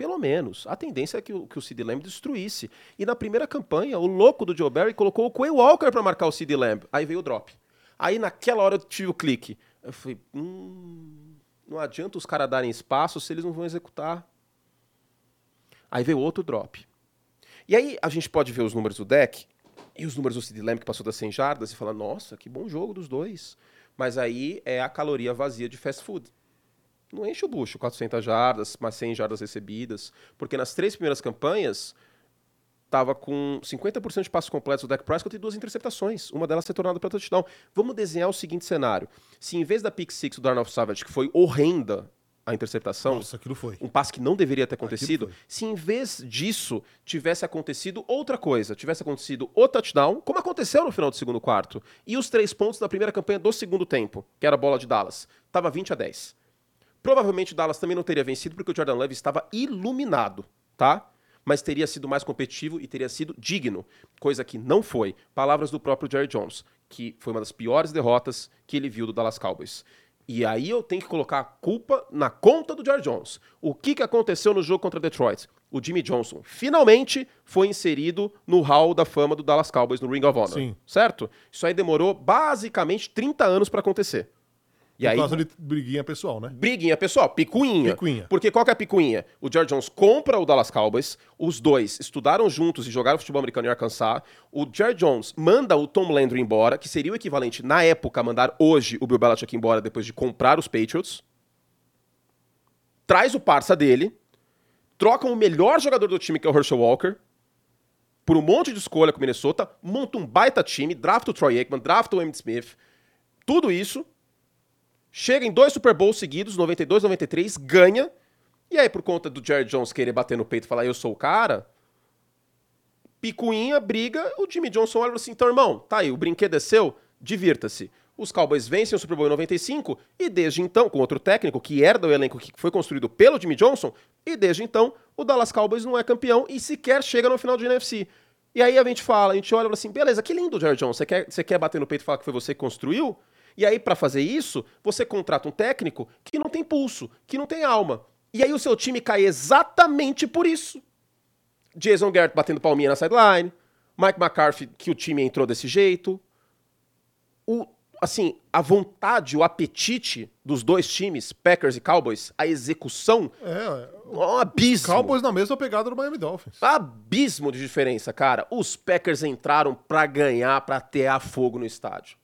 Pelo menos. A tendência é que o, que o Sid Lamb destruísse. E na primeira campanha, o louco do Joe Barry colocou o Quay Walker pra marcar o Sid Lamb. Aí veio o drop. Aí naquela hora eu tive o clique. Eu falei, hum, não adianta os caras darem espaço se eles não vão executar. Aí veio outro drop. E aí a gente pode ver os números do deck e os números do Sid Lamb que passou das 100 jardas e falar, nossa, que bom jogo dos dois. Mas aí é a caloria vazia de fast food. Não enche o bucho, 400 jardas, mais 100 jardas recebidas. Porque nas três primeiras campanhas, tava com 50% de passos completos do Dak Prescott e duas interceptações. Uma delas ser tornada para touchdown. Vamos desenhar o seguinte cenário. Se em vez da pick six do Darnell Savage, que foi horrenda a interceptação, Nossa, um passe que não deveria ter acontecido, se em vez disso tivesse acontecido outra coisa, tivesse acontecido o touchdown, como aconteceu no final do segundo quarto, e os três pontos da primeira campanha do segundo tempo, que era a bola de Dallas, tava 20 a 10. Provavelmente o Dallas também não teria vencido porque o Jordan Love estava iluminado, tá? Mas teria sido mais competitivo e teria sido digno, coisa que não foi. Palavras do próprio Jerry Jones, que foi uma das piores derrotas que ele viu do Dallas Cowboys. E aí eu tenho que colocar a culpa na conta do Jerry Jones. O que, que aconteceu no jogo contra Detroit? O Jimmy Johnson finalmente foi inserido no hall da fama do Dallas Cowboys, no Ring of Honor. Sim. Certo? Isso aí demorou basicamente 30 anos para acontecer. E Por aí, causa de briguinha pessoal, né? Briguinha, pessoal, picuinha. Picuinha. Porque qual que é a picuinha? O George Jones compra o Dallas Cowboys, os dois estudaram juntos e jogaram futebol americano em Arkansas. O George Jones manda o Tom Landry embora, que seria o equivalente, na época, a mandar hoje o Bill Belichick embora depois de comprar os Patriots. Traz o parça dele, trocam o melhor jogador do time, que é o Herschel Walker, por um monte de escolha com o Minnesota, monta um baita time, drafta o Troy Aikman, drafta o Emmitt Smith, tudo isso, chega em dois Super Bowls seguidos, 92, 93, ganha, e aí por conta do Jerry Jones querer bater no peito e falar eu sou o cara, picuinha, briga, o Jimmy Johnson olha assim, então irmão, tá aí, o brinquedo é seu, divirta-se. Os Cowboys vencem o Super Bowl em 95 e desde então, com outro técnico que herda o elenco que foi construído pelo Jimmy Johnson, e desde então o Dallas Cowboys não é campeão e sequer chega no final de NFC. E aí a gente fala, a gente olha e fala assim, beleza, que lindo, Jerry Jones, você quer, você quer bater no peito e falar que foi você que construiu? E aí, pra fazer isso, você contrata um técnico que não tem pulso, que não tem alma. E aí o seu time cai exatamente por isso. Jason Garrett batendo palminha na sideline, Mike McCarthy, que o time entrou desse jeito. O, assim, a vontade, o apetite dos dois times, Packers e Cowboys, a execução, É, um abismo. Cowboys na mesma pegada do Miami Dolphins. Abismo de diferença, cara. Os Packers entraram pra ganhar, pra ter a fogo no estádio.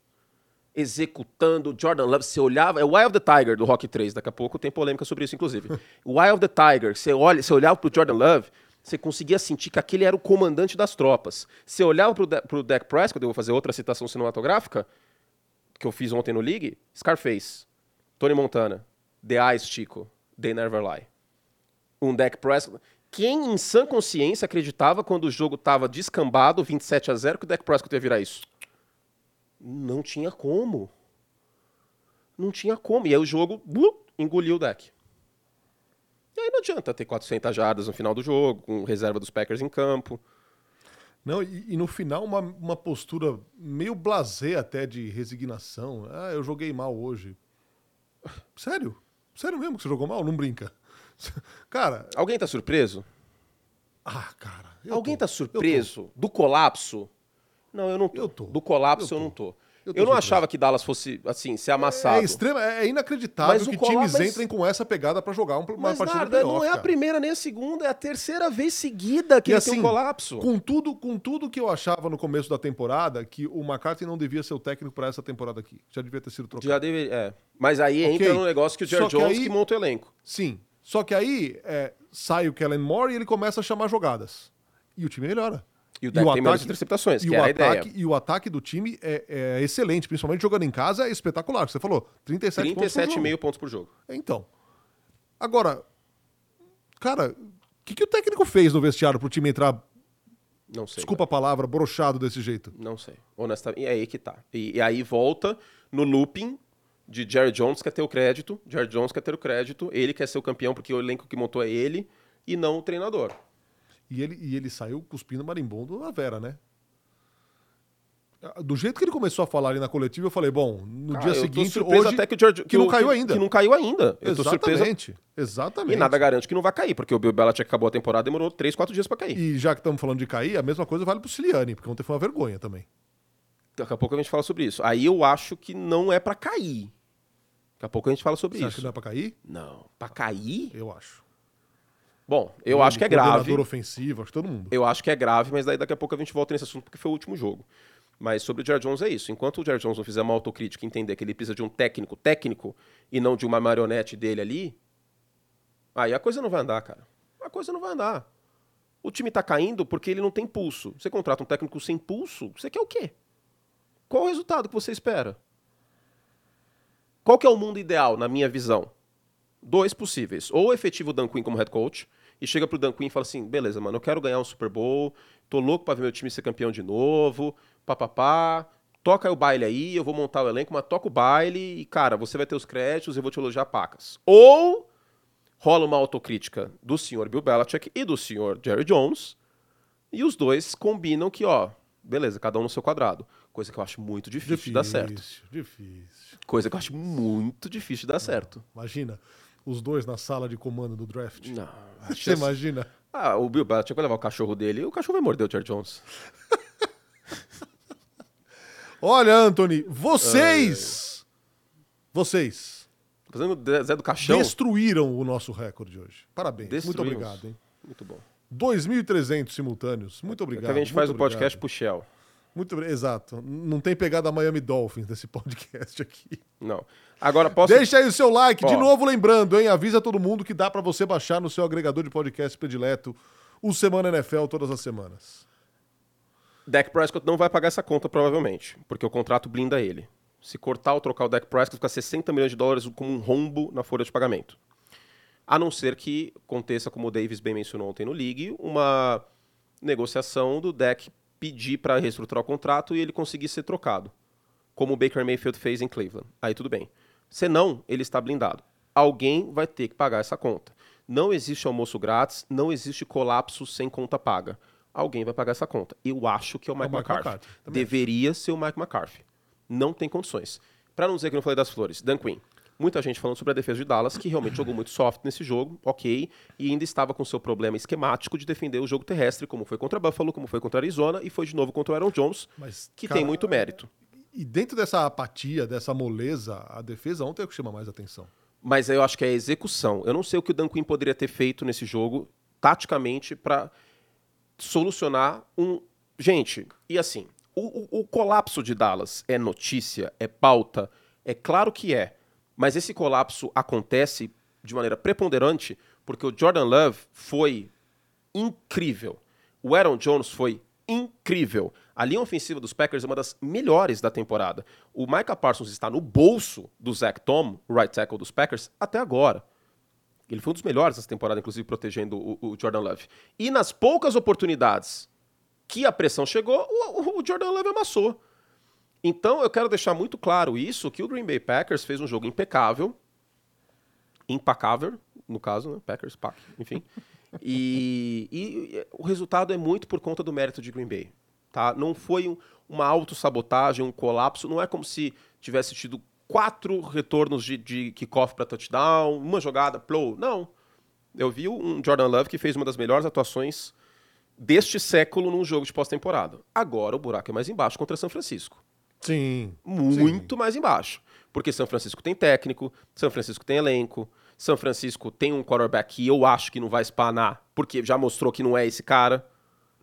Executando o Jordan Love, você olhava, é o of the Tiger do Rock 3, daqui a pouco tem polêmica sobre isso, inclusive. of the Tiger, você, olha, você olhava pro Jordan Love, você conseguia sentir que aquele era o comandante das tropas. Você olhava pro, De pro Dak Prescott, eu vou fazer outra citação cinematográfica, que eu fiz ontem no League, Scarface, Tony Montana, The Eyes Chico, They Never Lie. Um Dak Prescott. Quem em sã consciência acreditava quando o jogo estava descambado, 27 a 0, que o Dak Prescott ia virar isso? Não tinha como. Não tinha como. E aí o jogo blup, engoliu o Dak. E aí não adianta ter 400 jardas no final do jogo, com reserva dos Packers em campo. Não, e, e no final uma, uma postura meio blasé até de resignação. Ah, eu joguei mal hoje. Sério? Sério mesmo que você jogou mal? Não brinca. Cara, Alguém tá surpreso? ah, cara. Alguém tô. tá surpreso do colapso? Não, eu não tô. Eu tô. Do colapso eu, Eu não tô. Eu Eu, não achava que Dallas fosse, assim, ser amassado. É extrema, é inacreditável Mas que times mas- entrem com essa pegada pra jogar um- uma Mas partida nada, não é a primeira nem a segunda, é a terceira vez seguida que E ele assim, tem um colapso. Com tudo, com tudo que eu achava no começo da temporada, que o McCarthy não devia ser o técnico pra essa temporada aqui. Já devia ter sido trocado. Já deve, é. Mas aí Ok. entra no negócio que o Jerry Só que Jones aí- que monta o elenco. Sim. Só que aí é, sai o Kellen Moore e ele começa a chamar jogadas. E o time melhora. E o Dak tem menos interceptações, e o ataque. E o ataque do time é, é excelente, principalmente jogando em casa, é espetacular. Você falou, 37, pontos por jogo. 37,5 pontos por jogo. Então. Agora, cara, o que, que o técnico fez no vestiário pro time entrar, Não sei. desculpa a palavra, brochado desse jeito? Não sei. Honestamente, é aí que tá. E, e aí volta no looping de Jerry Jones quer ter o crédito, Jerry Jones quer ter o crédito, ele quer ser o campeão porque o elenco que montou é ele e não o treinador. E ele, e ele saiu cuspindo marimbondo na Vera, né? Do jeito que ele começou a falar ali na coletiva, eu falei, bom, no Cara, dia seguinte, hoje, até que o George, que não o- caiu ainda. Que não caiu ainda. Eu tô surpreso. Exatamente. Exatamente. E nada garante que não vai cair, porque o Bill Belichick acabou a temporada demorou 3, 4 dias pra cair. E já que estamos falando de cair, a mesma coisa vale pro Siliani, porque ontem foi uma vergonha também. Daqui a pouco a gente fala sobre isso. Aí eu acho que não é pra cair. Daqui a pouco a gente fala sobre Você isso. acha que não é pra cair? Não, pra cair? Eu acho. Bom, eu acho que é grave. Ofensivo, acho que todo mundo. Eu acho que é grave, mas daí daqui a pouco a gente volta nesse assunto porque foi o último jogo. Mas sobre o Jerry Jones é isso. Enquanto o Jerry Jones não fizer uma autocrítica e entender que ele precisa de um técnico técnico e não de uma marionete dele ali, aí a coisa não vai andar, cara. A coisa não vai andar. O time tá caindo porque ele não tem pulso. Você contrata um técnico sem pulso, você quer o quê? Qual o resultado que você espera? Qual que é o mundo ideal, na minha visão? Dois possíveis. Ou efetivo o Dan Quinn como head coach, e chega pro Dan Quinn e fala assim, beleza, mano, eu quero ganhar um Super Bowl, tô louco pra ver meu time ser campeão de novo, papapá, toca o baile aí, eu vou montar o elenco, mas toca o baile e, cara, você vai ter os créditos, eu vou te elogiar pacas. Ou rola uma autocrítica do senhor Bill Belichick e do senhor Jerry Jones, e os dois combinam que, ó, beleza, cada um no seu quadrado. Coisa que eu acho muito difícil, de dar certo. Difícil. Coisa que eu acho muito difícil de dar certo. Imagina, os dois na sala de comando do draft. Não. Você chance- imagina? Ah, o Bill Belichick vai levar o cachorro dele e o cachorro vai morder o Jerry Jones. Olha, Anthony, vocês, vocês Fazendo o Zé do Caixão. destruíram o nosso recorde hoje. Parabéns. Muito obrigado, hein? Muito bom. 2.300 simultâneos. Muito obrigado. a gente faz o muito podcast pro Shell. Muito obri- Exato. Não tem pegada Miami Dolphins nesse podcast aqui. Não. Agora posso. Deixa aí o seu like. De novo, lembrando, hein? Avisa todo mundo que dá pra você baixar no seu agregador de podcast predileto o Semana NFL todas as semanas. Dak Prescott não vai pagar essa conta, provavelmente, porque o contrato blinda ele. Se cortar ou trocar o Dak Prescott, fica 60 milhões de dólares como um rombo na folha de pagamento. A não ser que aconteça, como o Davis bem mencionou ontem no League, uma negociação do Dak pedir para reestruturar o contrato e ele conseguir ser trocado, como o Baker Mayfield fez em Cleveland. Aí tudo bem. Senão, ele está blindado. Alguém vai ter que pagar essa conta. Não existe almoço grátis, não existe colapso sem conta paga. Alguém vai pagar essa conta. Eu acho que é o Mike, Mike McCarthy. McCarthy, Deveria ser o Mike McCarthy. Não tem condições. Para não dizer que eu não falei das flores, Dan Quinn. Muita gente falando sobre a defesa de Dallas, que realmente jogou muito soft nesse jogo, ok, e ainda estava com seu problema esquemático de defender o jogo terrestre, como foi contra Buffalo, como foi contra Arizona, e foi de novo contra o Aaron Jones, Mas, que cara, tem muito mérito. e dentro dessa apatia, dessa moleza, a defesa ontem é o que chama mais atenção. Mas eu acho que é a execução. Eu não sei o que o Dan Quinn poderia ter feito nesse jogo, taticamente, para solucionar um. Gente, e assim, o, o, o colapso de Dallas é notícia, é pauta, é claro que é. Mas esse colapso acontece de maneira preponderante porque o Jordan Love foi incrível. O Aaron Jones foi incrível. A linha ofensiva dos Packers é uma das melhores da temporada. O Micah Parsons está no bolso do Zach Tom, o right tackle dos Packers, até agora. Ele foi um dos melhores dessa temporada, inclusive protegendo o, o Jordan Love. E nas poucas oportunidades que a pressão chegou, o, o Jordan Love amassou. Então eu quero deixar muito claro isso, que o Green Bay Packers fez um jogo impecável, impacável, no caso, né? Packers, Pack, enfim. E, e, o resultado é muito por conta do mérito de Green Bay. Tá? Não foi um, uma autossabotagem, um colapso. Não é como se tivesse tido quatro retornos de, de kickoff para touchdown, uma jogada, plow. Não. Eu vi um Jordan Love que fez uma das melhores atuações deste século num jogo de pós-temporada. Agora o buraco é mais embaixo contra São Francisco. Sim. Muito sim. mais embaixo. Porque São Francisco tem técnico, São Francisco tem elenco, São Francisco tem um quarterback que eu acho que não vai espanar, porque já mostrou que não é esse cara.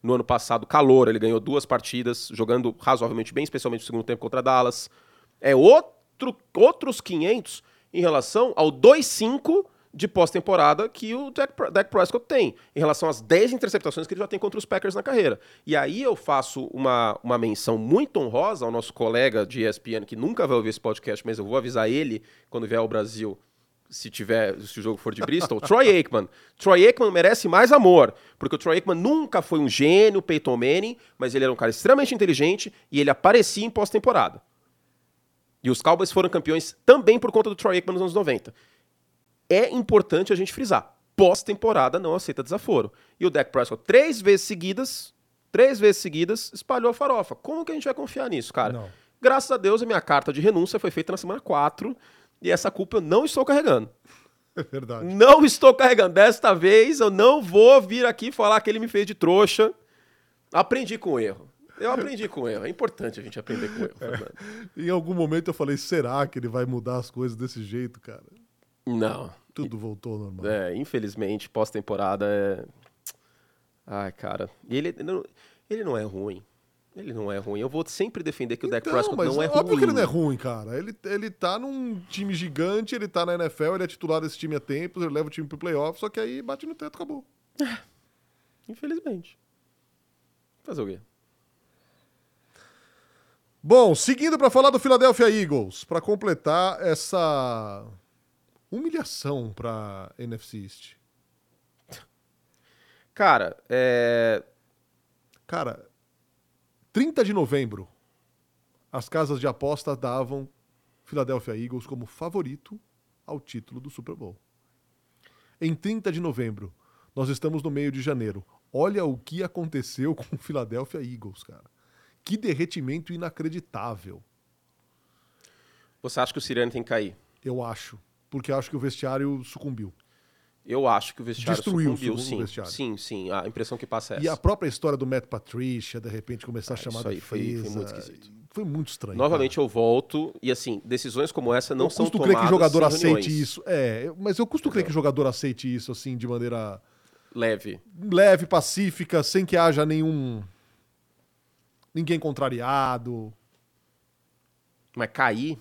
No ano passado, calor, ele ganhou duas partidas, jogando razoavelmente bem, especialmente no segundo tempo contra Dallas. É outro, outros 500 em relação ao 2-5 de pós-temporada que o Dak, Prescott tem, em relação às 10 interceptações que ele já tem contra os Packers na carreira. E aí eu faço uma, uma menção muito honrosa ao nosso colega de ESPN, que nunca vai ouvir esse podcast, mas eu vou avisar ele quando vier ao Brasil, se tiver, se o jogo for de Bristol, Troy Aikman. Troy Aikman merece mais amor, porque o Troy Aikman nunca foi um gênio, Peyton Manning, mas ele era um cara extremamente inteligente e ele aparecia em pós-temporada. E os Cowboys foram campeões também por conta do Troy Aikman nos anos 90 é importante a gente frisar. Pós-temporada não aceita desaforo. E o Dak Prescott, três vezes seguidas, três vezes seguidas, espalhou a farofa. Como que a gente vai confiar nisso, cara? Não. Graças a Deus, a minha carta de renúncia foi feita na semana 4 e essa culpa eu não estou carregando. É verdade. Não estou carregando. Desta vez eu não vou vir aqui falar que ele me fez de trouxa. Aprendi com o erro. Eu aprendi com o erro. É importante a gente aprender com o erro, Fernando. Em algum momento eu falei, será que ele vai mudar as coisas desse jeito, cara? Não. Tudo voltou ao normal. É, infelizmente, pós-temporada é. Ai, cara. E ele, ele não é ruim. Ele não é ruim. Eu vou sempre defender que o Dak Então, Prescott mas não é óbvio ruim. que ele não é ruim, cara. Ele, ele tá num time gigante, ele tá na NFL, ele é titular desse time há tempos, ele leva o time pro playoff, só que aí bate no teto, acabou. Infelizmente. Fazer o quê? Bom, seguindo pra falar do Philadelphia Eagles, pra completar essa humilhação pra NFC East. Cara, é. Cara, 30 de novembro, as casas de aposta davam Philadelphia Eagles como favorito ao título do Super Bowl. Em 30 de novembro, nós estamos no meio de janeiro. Olha o que aconteceu com o Philadelphia Eagles, cara. Que derretimento inacreditável. Você acha que o Sirianni tem que cair? Eu acho. Porque eu acho que o vestiário sucumbiu. Eu acho que o vestiário Destruiu sucumbiu, o sim. vestiário. Sim, sim. A impressão que passa é essa. E a própria história do Matt Patricia, de repente, começar a Ah, chamar isso a aí foi- defesa. foi muito esquisito. Foi muito estranho. Novamente cara. eu volto e assim, decisões como essa não eu são custo tomadas crer que o jogador aceite reuniões. isso. É, eu- mas eu custo crer que o jogador aceite isso, assim, de maneira Leve. leve, pacífica, sem que haja nenhum. Ninguém contrariado. Mas cair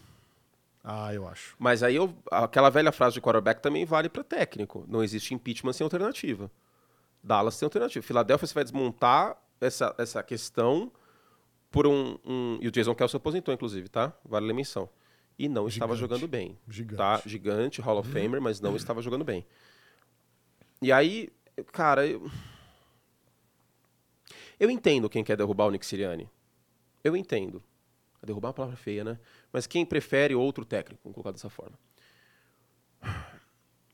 Ah, eu acho. Mas aí eu, aquela velha frase de quarterback também vale para técnico. Não existe impeachment sem alternativa. Dallas tem alternativa. Filadélfia você vai desmontar essa, essa questão por um, um- E o Jason Kelsey aposentou, inclusive, tá? Vale a menção. E não estava Gigante. jogando bem. Gigante. Tá? Gigante, Hall of Famer, mas não estava jogando bem. E aí, cara, eu... eu entendo quem quer derrubar o Nick Sirianni. Eu entendo. Derrubar é uma palavra feia, né? Mas quem prefere outro técnico, vamos colocar dessa forma.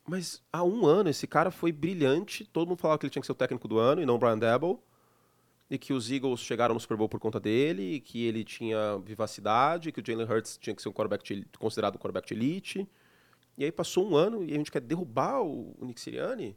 Mas há um ano esse cara foi brilhante. Todo mundo falava que ele tinha que ser o técnico do ano e não o Brian Dabble. E que os Eagles chegaram no Super Bowl por conta dele, e que ele tinha vivacidade, que o Jalen Hurts tinha que ser um quarterback de, considerado um quarterback elite. E aí passou um ano e a gente quer derrubar o, o Nick Sirianni?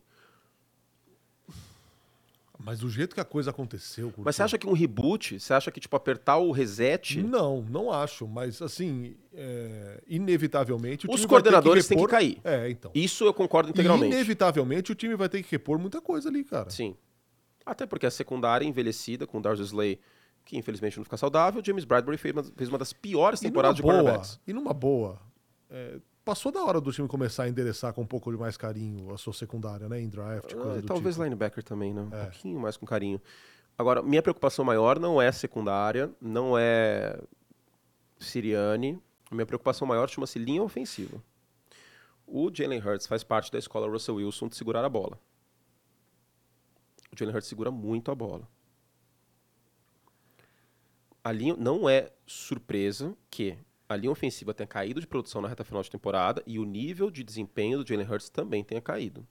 Mas do jeito que a coisa aconteceu. Curti. Mas você acha que um reboot, você acha que, tipo, apertar o reset. Não, não acho. Mas, assim, é, inevitavelmente. Os coordenadores têm que cair. É, então. Isso eu concordo integralmente. inevitavelmente o time vai ter que repor muita coisa ali, cara. Sim. Até porque a secundária envelhecida, com o Darcy Slay, que infelizmente não fica saudável, James Bradbury fez uma, fez uma das piores temporadas de quarterbacks. E numa boa. É, passou da hora do time começar a endereçar com um pouco de mais carinho a sua secundária, né? Em draft, coisa Ah, do talvez tipo. linebacker também, né? Um É. pouquinho mais com carinho. Agora, minha preocupação maior não é secundária, não é Siriane. Minha preocupação maior chama-se linha ofensiva. O Jalen Hurts faz parte da escola Russell Wilson de segurar a bola. O Jalen Hurts segura muito a bola. A linha não é surpresa que a linha ofensiva tenha caído de produção na reta final de temporada e o nível de desempenho do Jalen Hurts também tenha caído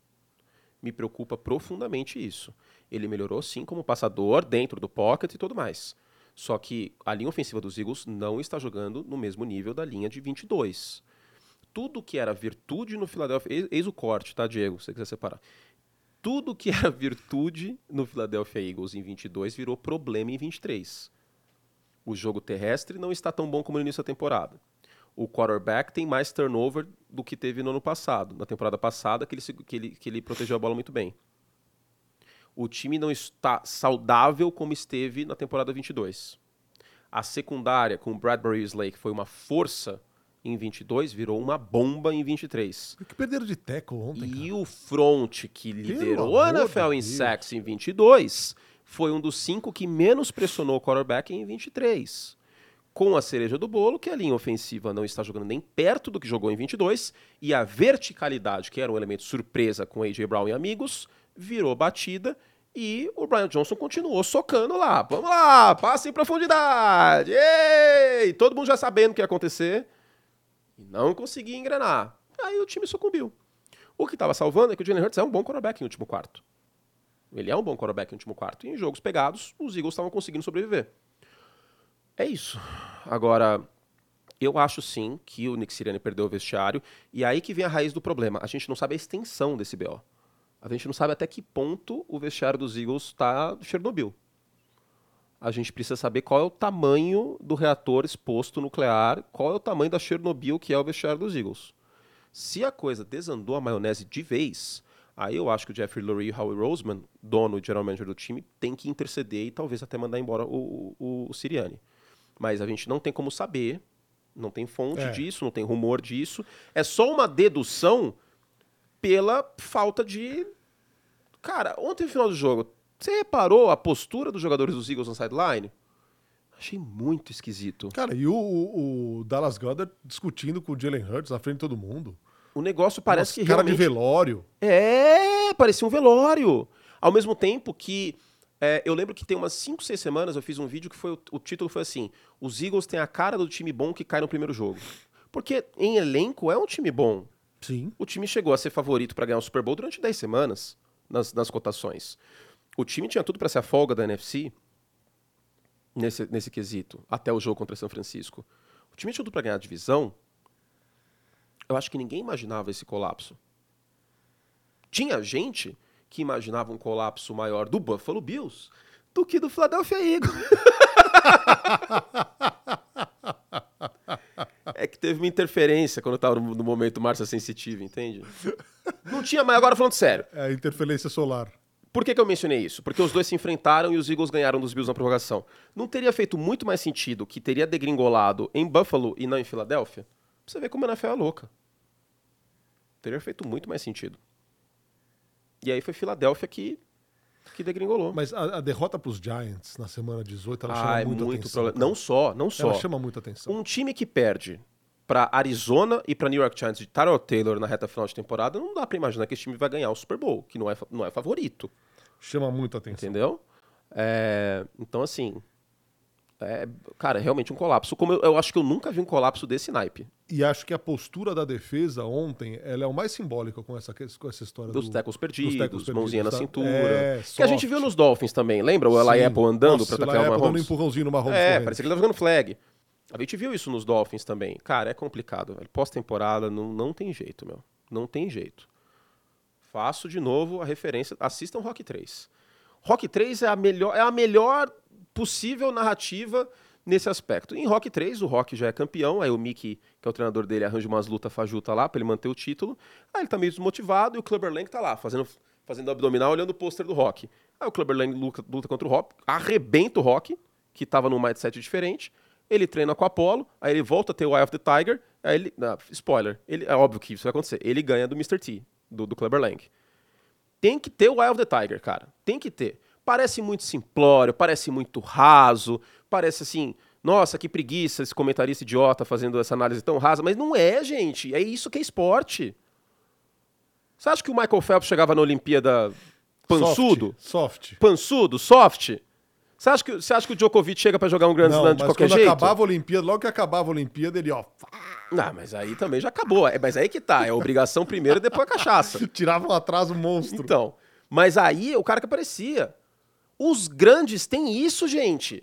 me preocupa profundamente isso. Ele melhorou sim como passador, dentro do pocket e tudo mais. Só que a linha ofensiva dos Eagles não está jogando no mesmo nível da linha de 22. Tudo que era virtude no Philadelphia. Eis, o corte, tá, Diego? Se você quiser separar. Tudo que era virtude no Philadelphia Eagles em 22 virou problema em 23. O jogo terrestre não está tão bom como no início da temporada. O quarterback tem mais turnover do que teve no ano passado, na temporada passada, que ele, que ele, que ele protegeu a bola muito bem. O time não está saudável como esteve na temporada 22. A secundária, com o Bradbury e Slay, que foi uma força em 22, virou uma bomba em 23. Que perderam de tackle ontem, cara. E o front que liderou a amor NFL em sacks em 22 foi um dos cinco que menos pressionou o quarterback em 23. Com a cereja do bolo, que a linha ofensiva não está jogando nem perto do que jogou em 22, e a verticalidade, que era um elemento surpresa com A.J. Brown e amigos, virou batida e o Brian Johnson continuou socando lá. Vamos lá, passe em profundidade. Ei! Todo mundo já sabendo o que ia acontecer e não conseguia engrenar. Aí o time sucumbiu. O que estava salvando é que o Jalen Hurts é um bom quarterback em último quarto. Ele é um bom quarterback em último quarto. E em jogos pegados, os Eagles estavam conseguindo sobreviver. É isso. Agora, eu acho sim que o Nick Sirianni perdeu o vestiário. E aí que vem a raiz do problema. A gente não sabe a extensão desse BO. A gente não sabe até que ponto o vestiário dos Eagles está Chernobyl. A gente precisa saber qual é o tamanho do reator exposto nuclear, qual é o tamanho da Chernobyl que é o vestiário dos Eagles. Se a coisa desandou a maionese de vez, aí eu acho que o Jeffrey Lurie e o Howie Roseman, dono e general manager do time, tem que interceder e talvez até mandar embora o, o, o Sirianni. Mas a gente não tem como saber, não tem fonte É. disso, não tem rumor disso. É só uma dedução pela falta de. Cara, ontem no final do jogo, você reparou a postura dos jogadores dos Eagles na sideline? Achei muito esquisito. Cara, e o- o Dallas Goddard discutindo com o Jalen Hurts na frente de todo mundo. O negócio parece Nossa, que cara realmente... de velório. É, parecia um velório. Ao mesmo tempo que é, eu lembro que tem umas 5, 6 semanas eu fiz um vídeo que foi o, título foi assim: Os Eagles têm a cara do time bom que cai no primeiro jogo. Porque em elenco é um time bom. Sim. O time chegou a ser favorito para ganhar o Super Bowl durante 10 semanas nas, nas cotações. O time tinha tudo para ser a folga da NFC nesse, nesse quesito, até o jogo contra São Francisco. O time tinha tudo para ganhar a divisão. Eu acho que ninguém imaginava esse colapso. Tinha gente que imaginava um colapso maior do Buffalo Bills do que do Philadelphia Eagles. É que teve uma interferência quando eu tava no, no momento Márcia Sensitiva, entende? Não tinha, mas agora falando sério. É a interferência solar. Por que, que eu mencionei isso? Porque os dois se enfrentaram e os Eagles ganharam dos Bills na prorrogação. Não teria feito muito mais sentido que teria degringolado em Buffalo e não em Filadélfia? Pra você ver como a NFL é louca. Teria feito muito mais sentido. E aí foi Filadélfia que, que degringolou. Mas a, a derrota pros Giants na semana 18, ela chama ah, é muita muito atenção. problema. Não só, não só. Ela chama muita atenção. Um time que perde pra Arizona e pra New York Giants de Tyrell Taylor na reta final de temporada, não dá pra imaginar que esse time vai ganhar o Super Bowl, que não é, não é favorito, Chama muita atenção. entendeu? É, então, assim, é, cara, é realmente um colapso. Como eu, eu acho que eu nunca vi um colapso desse naipe. E acho que a postura da defesa ontem, ela é o mais simbólica com essa, com essa história Dos do, tackles perdidos, tackles mãozinha na perdidos, tá? cintura. É, que a gente soft. viu nos Dolphins também, lembra? O Eli. Apple andando o atacar Eli o Apple dando um Mahomes. empurrãozinho no Mahomes. É, parecia que ele tava jogando flag. A gente viu isso nos Dolphins também. Cara, é complicado, velho. Pós-temporada não, não tem jeito, meu. Não tem jeito. Faço de novo a referência. Assistam Rock 3. Rock 3 é a melhor, é a melhor possível narrativa nesse aspecto. Em Rock 3, o Rock já é campeão, aí o Mickey, que é o treinador dele, arranja umas lutas fajuta lá para ele manter o título. Aí ele tá meio desmotivado e o Clubber Lang tá lá, fazendo, fazendo abdominal, olhando o pôster do Rock. Aí o Clubber Lang luta, luta contra o Rock, arrebenta o Rock, que tava num mindset diferente. Ele treina com o Apollo, aí ele volta a ter o Eye of the Tiger, aí ele... Spoiler, ele, é óbvio que isso vai acontecer. Ele ganha do Mr. T, do, do Clubber Lang. Tem que ter o Eye of the Tiger, cara. Tem que ter. Parece muito simplório, parece muito raso, parece assim, nossa, que preguiça esse comentarista idiota fazendo essa análise tão rasa, mas não é, gente. É isso que é esporte. Você acha que o Michael Phelps chegava na Olimpíada pansudo? Soft. soft. Pansudo, soft? Você acha que, você acha que o Djokovic chega para jogar um grande slam de qualquer quando jeito? acabava a Olimpíada, logo que acabava a Olimpíada, ele, ó. Não, mas aí também já acabou. É, mas aí que tá. É obrigação primeiro e depois a cachaça. Tirava um atraso monstro. Então. Mas aí o cara que aparecia. Os grandes têm isso, gente.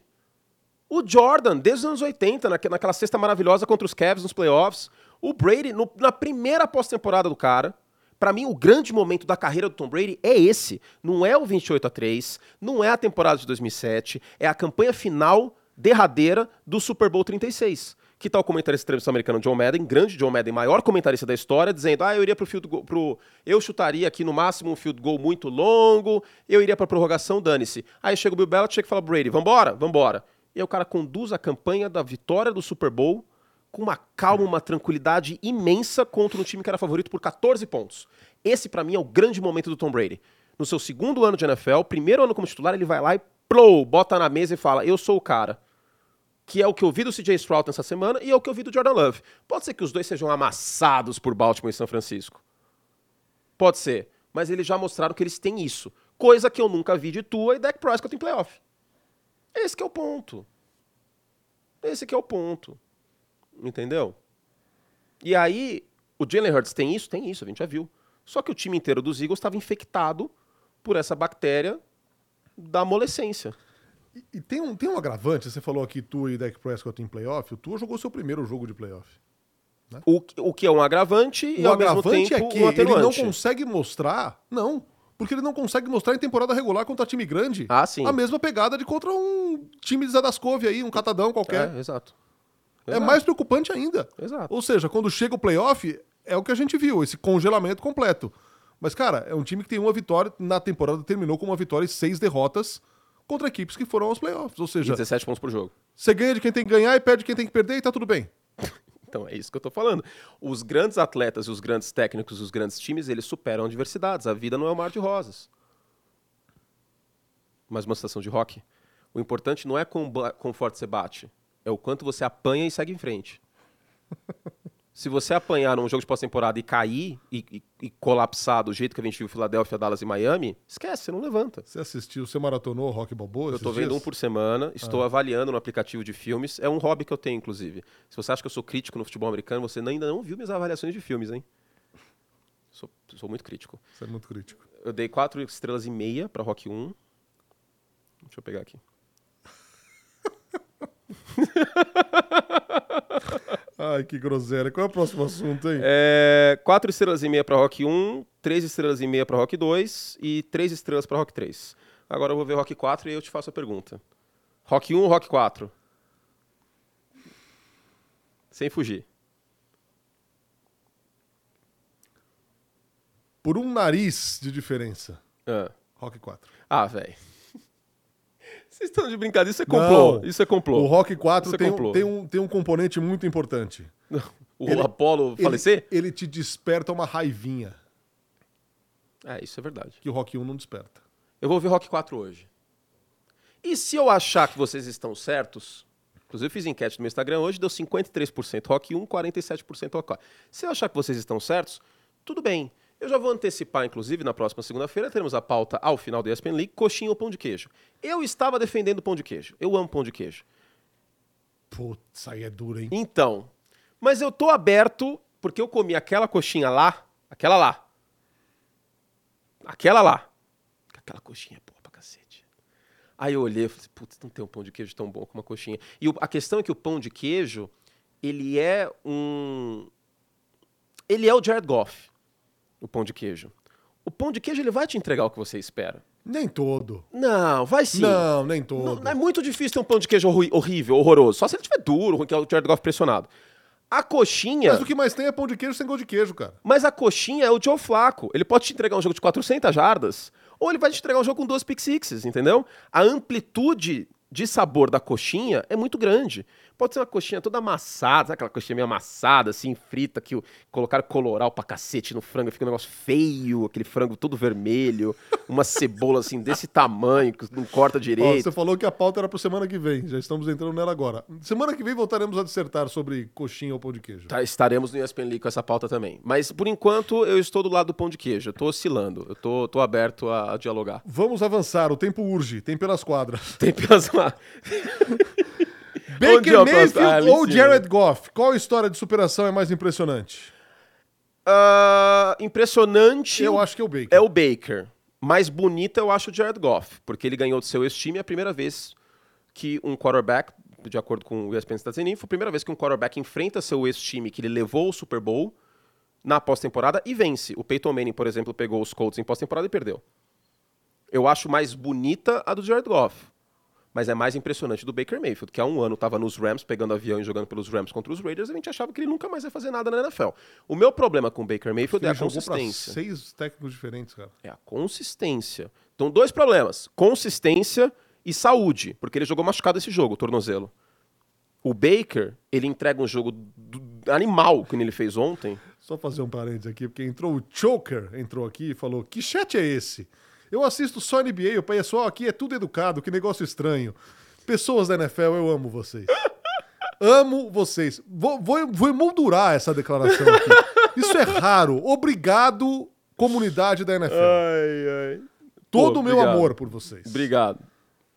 O Jordan, desde os anos 80, naquela cesta maravilhosa contra os Cavs nos playoffs. O Brady, no, na primeira pós-temporada do cara. Para mim, o grande momento da carreira do Tom Brady é esse. Não é o 28 a 3, não é a temporada de 2007, é a campanha final derradeira do Super Bowl 36. Que tal o comentarista americano John Madden, grande John Madden, maior comentarista da história, dizendo: "Ah, eu iria pro field goal, pro eu chutaria aqui no máximo um field goal muito longo, eu iria para prorrogação, dane-se". Aí chega o Bill Belichick e fala: "Brady, vambora, vambora". E aí o cara conduz a campanha da vitória do Super Bowl com uma calma, uma tranquilidade imensa contra um time que era favorito por 14 pontos. Esse, para mim, é o grande momento do Tom Brady. No seu segundo ano de NFL, primeiro ano como titular, ele vai lá e plou, bota na mesa e fala: Eu sou o cara. Que é o que eu vi do CJ Stroud nessa semana e é o que eu vi do Jordan Love. Pode ser que os dois sejam amassados por Baltimore e São Francisco. Pode ser. Mas eles já mostraram que eles têm isso. Coisa que eu nunca vi de Tua e Dak Prescott em playoff. Esse é o ponto. Esse é o ponto. Entendeu? E aí, o Jalen Hurts tem isso? Tem isso, a gente já viu. Só que o time inteiro dos Eagles estava infectado por essa bactéria da amolescência. E, e, tem, um, tem um agravante, você falou aqui tu e Dak Prescott em playoff, o Tua jogou seu primeiro jogo de playoff. Né? O, o que é um agravante o e ao mesmo tempo é que um ele não consegue mostrar, não, porque ele não consegue mostrar em temporada regular contra time grande ah, sim. a mesma pegada de contra um time de Zadascove aí, um catadão qualquer. É, exato. É mais preocupante ainda. Exato. Ou seja, quando chega o playoff, é o que a gente viu, esse congelamento completo. Mas, cara, é um time que tem uma vitória, na temporada terminou com uma vitória e seis derrotas contra equipes que foram aos playoffs. Ou seja, 17 pontos por jogo. Você ganha de quem tem que ganhar e perde de quem tem que perder e tá tudo bem. então é isso que eu tô falando. Os grandes atletas, os grandes técnicos, os grandes times, eles superam adversidades. A vida não é um mar de rosas. Mais uma estação de rock. O importante não é com, com forte você bate, é o quanto você apanha e segue em frente. Se você apanhar num jogo de pós-temporada e cair e, e, e, colapsar do jeito que a gente viu Filadélfia, Dallas e Miami, esquece, você não levanta. Você assistiu, você maratonou Rock Balboa? Eu tô vendo dias? um por semana, estou ah. avaliando no aplicativo de filmes. É um hobby que eu tenho, inclusive. Se você acha que eu sou crítico no futebol americano, você ainda não viu minhas avaliações de filmes, hein? Sou, sou muito crítico. Você é muito crítico. Eu dei quatro estrelas e meia para Rock 1. Deixa eu pegar aqui. Ai, que groselha. Qual é o próximo assunto, hein? É, quatro estrelas e meia para Rock 1, três estrelas e meia para Rock 2 e três estrelas para Rock 3. Agora eu vou ver Rock 4 e eu te faço a pergunta. Rock 1 ou Rock 4? Sem fugir. Por um nariz de diferença. Ah. Rock 4. Ah, velho. Vocês estão de brincadeira, isso é complô. Não, isso é complô. O Rock 4 é tem, um, tem, um, tem um componente muito importante. o ele, Apollo falecer? Ele, ele te desperta uma raivinha. É, isso é verdade. Que o Rock 1 não desperta. Eu vou ver Rock 4 hoje. E se eu achar que vocês estão certos, inclusive eu fiz enquete no meu Instagram hoje, deu 53% Rock 1, 47% Rock 4. Se eu achar que vocês estão certos, tudo bem. Eu já vou antecipar, inclusive, na próxima segunda-feira teremos a pauta ao final do ESPN League, coxinha ou pão de queijo. Eu estava defendendo pão de queijo. Eu amo pão de queijo. Putz, aí é duro, hein? Então, mas eu tô aberto, porque eu comi aquela coxinha lá, aquela lá. Aquela lá. Aquela coxinha é boa pra cacete. Aí eu olhei e falei, putz, não tem um pão de queijo tão bom como uma coxinha. E a questão é que o pão de queijo, ele é um... Ele é o Jared Goff o pão de queijo. O pão de queijo ele vai te entregar o que você espera. Nem todo. Não, vai sim. Não, nem todo. Não, é muito difícil ter um pão de queijo horrível, horroroso. Só se ele estiver duro, que é o Jared Goff pressionado. A coxinha. Mas o que mais tem é pão de queijo sem gol de queijo, cara. Mas a coxinha é o Joe Flaco. Ele pode te entregar um jogo de 400 jardas, ou ele vai te entregar um jogo com duas pick sixes, entendeu? A amplitude de sabor da coxinha é muito grande. Pode ser uma coxinha toda amassada, sabe aquela coxinha meio amassada, assim, frita, que o- colocaram coloral pra cacete no frango, fica um negócio feio, aquele frango todo vermelho, uma cebola assim desse tamanho, que não corta Ó, direito. você falou que a pauta era pro semana que vem. Já estamos entrando nela agora. Semana que vem voltaremos a dissertar sobre coxinha ou pão de queijo. Tá, estaremos no ESPN League com essa pauta também. Mas, por enquanto, eu estou do lado do pão de queijo. Eu tô oscilando. Eu tô, tô aberto a, a dialogar. Vamos avançar, o tempo urge, tem pelas quadras. Tem pelas lá. Baker? Ah, Mayfield em ou. Jared Goff? Qual história de superação é mais impressionante? Ah, impressionante Eu acho que é o Baker. é o Baker. Mais bonita eu acho o Jared Goff, porque ele ganhou do seu ex-time a primeira vez que um quarterback, de acordo com o ESPN Unidos, foi a primeira vez que um quarterback enfrenta seu ex-time que ele levou ao Super Bowl na pós-temporada e vence. O Peyton Manning, por exemplo, pegou os Colts em pós-temporada e perdeu. Eu acho mais bonita a do Jared Goff. Mas é mais impressionante do Baker Mayfield, que há um ano estava nos Rams, pegando avião e jogando pelos Rams contra os Raiders, e a gente achava que ele nunca mais ia fazer nada na NFL. O meu problema com o Baker Mayfield é a consistência. seis técnicos diferentes, cara. É a consistência. Então, dois problemas: consistência e saúde, porque ele jogou machucado esse jogo, o tornozelo. O Baker, ele entrega um jogo do- animal, que ele fez ontem. Só fazer um parênteses aqui, porque entrou o Choker, entrou aqui e falou: Que chat é esse? Eu assisto só NBA, o pessoal aqui é tudo educado, que negócio estranho. Pessoas da NFL, eu amo vocês. amo vocês. Vou, vou, vou emoldurar essa declaração aqui. Isso é raro. Obrigado, comunidade da NFL. Ai, ai. Todo o meu obrigado. amor por vocês. Obrigado.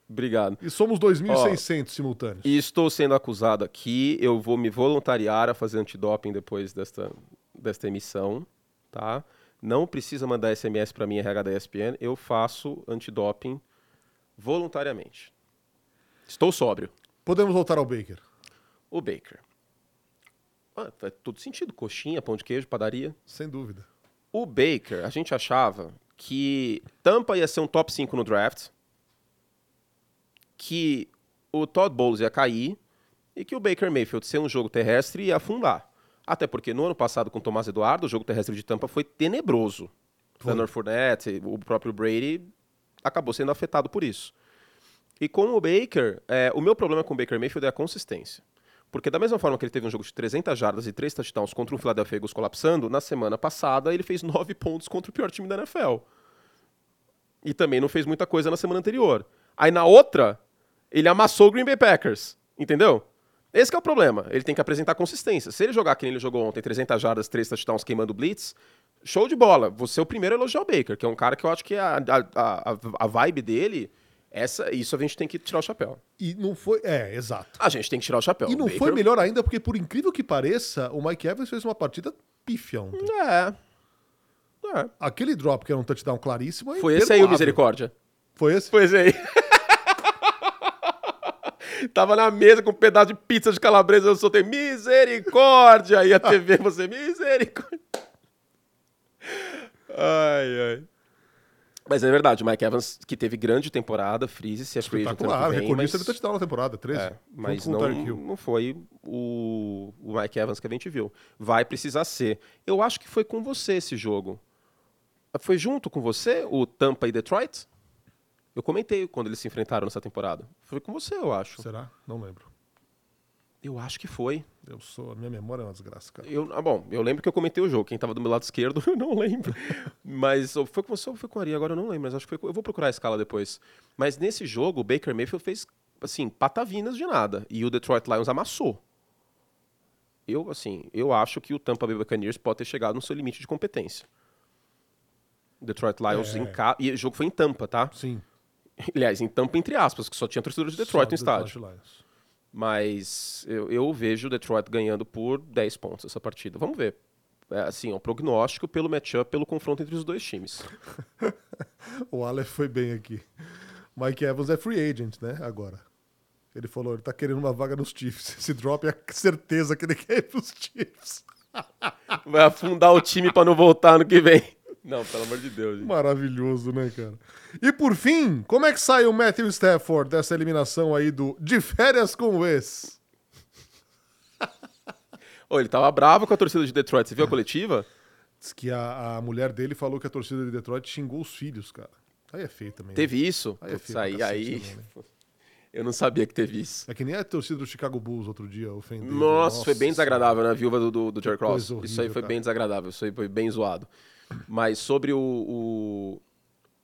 Obrigado. E somos 2.600 simultâneos. E estou sendo acusado aqui, eu vou me voluntariar a fazer antidoping depois desta, desta emissão, tá? Não precisa mandar SMS para mim, RH da ESPN, eu faço antidoping voluntariamente. Estou sóbrio. Podemos voltar ao Baker. O Baker. Ah, faz todo sentido. Coxinha, pão de queijo, padaria. Sem dúvida. O Baker, a gente achava que Tampa ia ser um top 5 no draft, que o Todd Bowles ia cair e que o Baker Mayfield ser um jogo terrestre ia afundar. Até porque no ano passado com o Tomás Eduardo, o jogo terrestre de Tampa foi tenebroso. Leonard Fournette, o próprio Brady acabou sendo afetado por isso. E com o Baker, é, o meu problema com o Baker Mayfield é a consistência. Porque da mesma forma que ele teve um jogo de 300 jardas e 3 touchdowns contra o Philadelphia Eagles colapsando, na semana passada ele fez 9 pontos contra o pior time da NFL. E também não fez muita coisa na semana anterior. Aí na outra, ele amassou o Green Bay Packers. Entendeu? Esse que é o problema. Ele tem que apresentar consistência. Se ele jogar que nem ele jogou ontem, 300 jardas, 3 touchdowns queimando blitz, show de bola. Você é o primeiro a elogiar o Baker, que é um cara que eu acho que a, a, a, a vibe dele, essa, isso a gente tem que tirar o chapéu. E não foi. É, exato. A gente tem que tirar o chapéu. E não O foi Baker- melhor ainda, porque por incrível que pareça, o Mike Evans fez uma partida pífia ontem. É. É. Aquele drop que era um touchdown claríssimo. é Foi esse aí o misericórdia. Foi esse? Foi esse aí. Tava na mesa com um pedaço de pizza de calabresa, eu soltei misericórdia. E a TV, você, misericórdia. Ai, ai. Mas é verdade, o Mike Evans, que teve grande temporada, Freeze, se é free agent ano Espetacular. Recordista mas- de touchdown na temporada, 13. É, mas não, não foi o, o Mike Evans que a gente viu. Vai precisar ser. Eu acho que foi com você esse jogo. Foi junto com você o Tampa e Detroit? Eu comentei quando eles se enfrentaram nessa temporada. Foi com você, eu acho. Será? Não lembro. Eu acho que foi. Eu sou. A minha memória é uma desgraça, cara. Eu, ah, bom, eu lembro que eu comentei o jogo. Quem tava do meu lado esquerdo, eu não lembro. mas foi com você ou foi com a Ari? Agora eu não lembro, mas acho que foi com, Eu vou procurar a escala depois. Mas nesse jogo, o Baker Mayfield fez, assim, patavinas de nada. E o Detroit Lions amassou. Eu, assim, eu acho que o Tampa Bay Buccaneers pode ter chegado no seu limite de competência. Detroit Lions É. em casa. E o jogo foi em Tampa, tá? Sim. Aliás, em Tampa, entre aspas, que só tinha torcedores de Detroit Só no estádio. Detroit. Mas eu, eu vejo o Detroit ganhando por 10 pontos essa partida. Vamos ver. É, assim, é um prognóstico pelo matchup, pelo confronto entre os dois times. O Aleph foi bem aqui. Mike Evans é free agent, né? Agora. Ele falou, ele tá querendo uma vaga nos Chiefs. Esse drop é certeza que ele quer ir pros Chiefs. Vai afundar o time para não voltar no que vem. Não, pelo amor de Deus. Gente. Maravilhoso, né, cara? E por fim, como é que sai o Matthew Stafford dessa eliminação aí do de férias com o ex? Ô, ele tava bravo com a torcida de Detroit. Você viu a coletiva? Diz que a, a mulher dele falou que a torcida de Detroit xingou os filhos, cara. Aí é feio também. né? Teve isso? Aí é feio aí, cacete aí... né? Eu não sabia que teve isso. É que nem a torcida do Chicago Bulls outro dia ofendeu. Nossa, foi bem desagradável, né? A viúva do, do, do Jerry Cross. coisa isso aí horrível, foi cara. bem desagradável, isso aí foi bem zoado. Mas sobre o. o...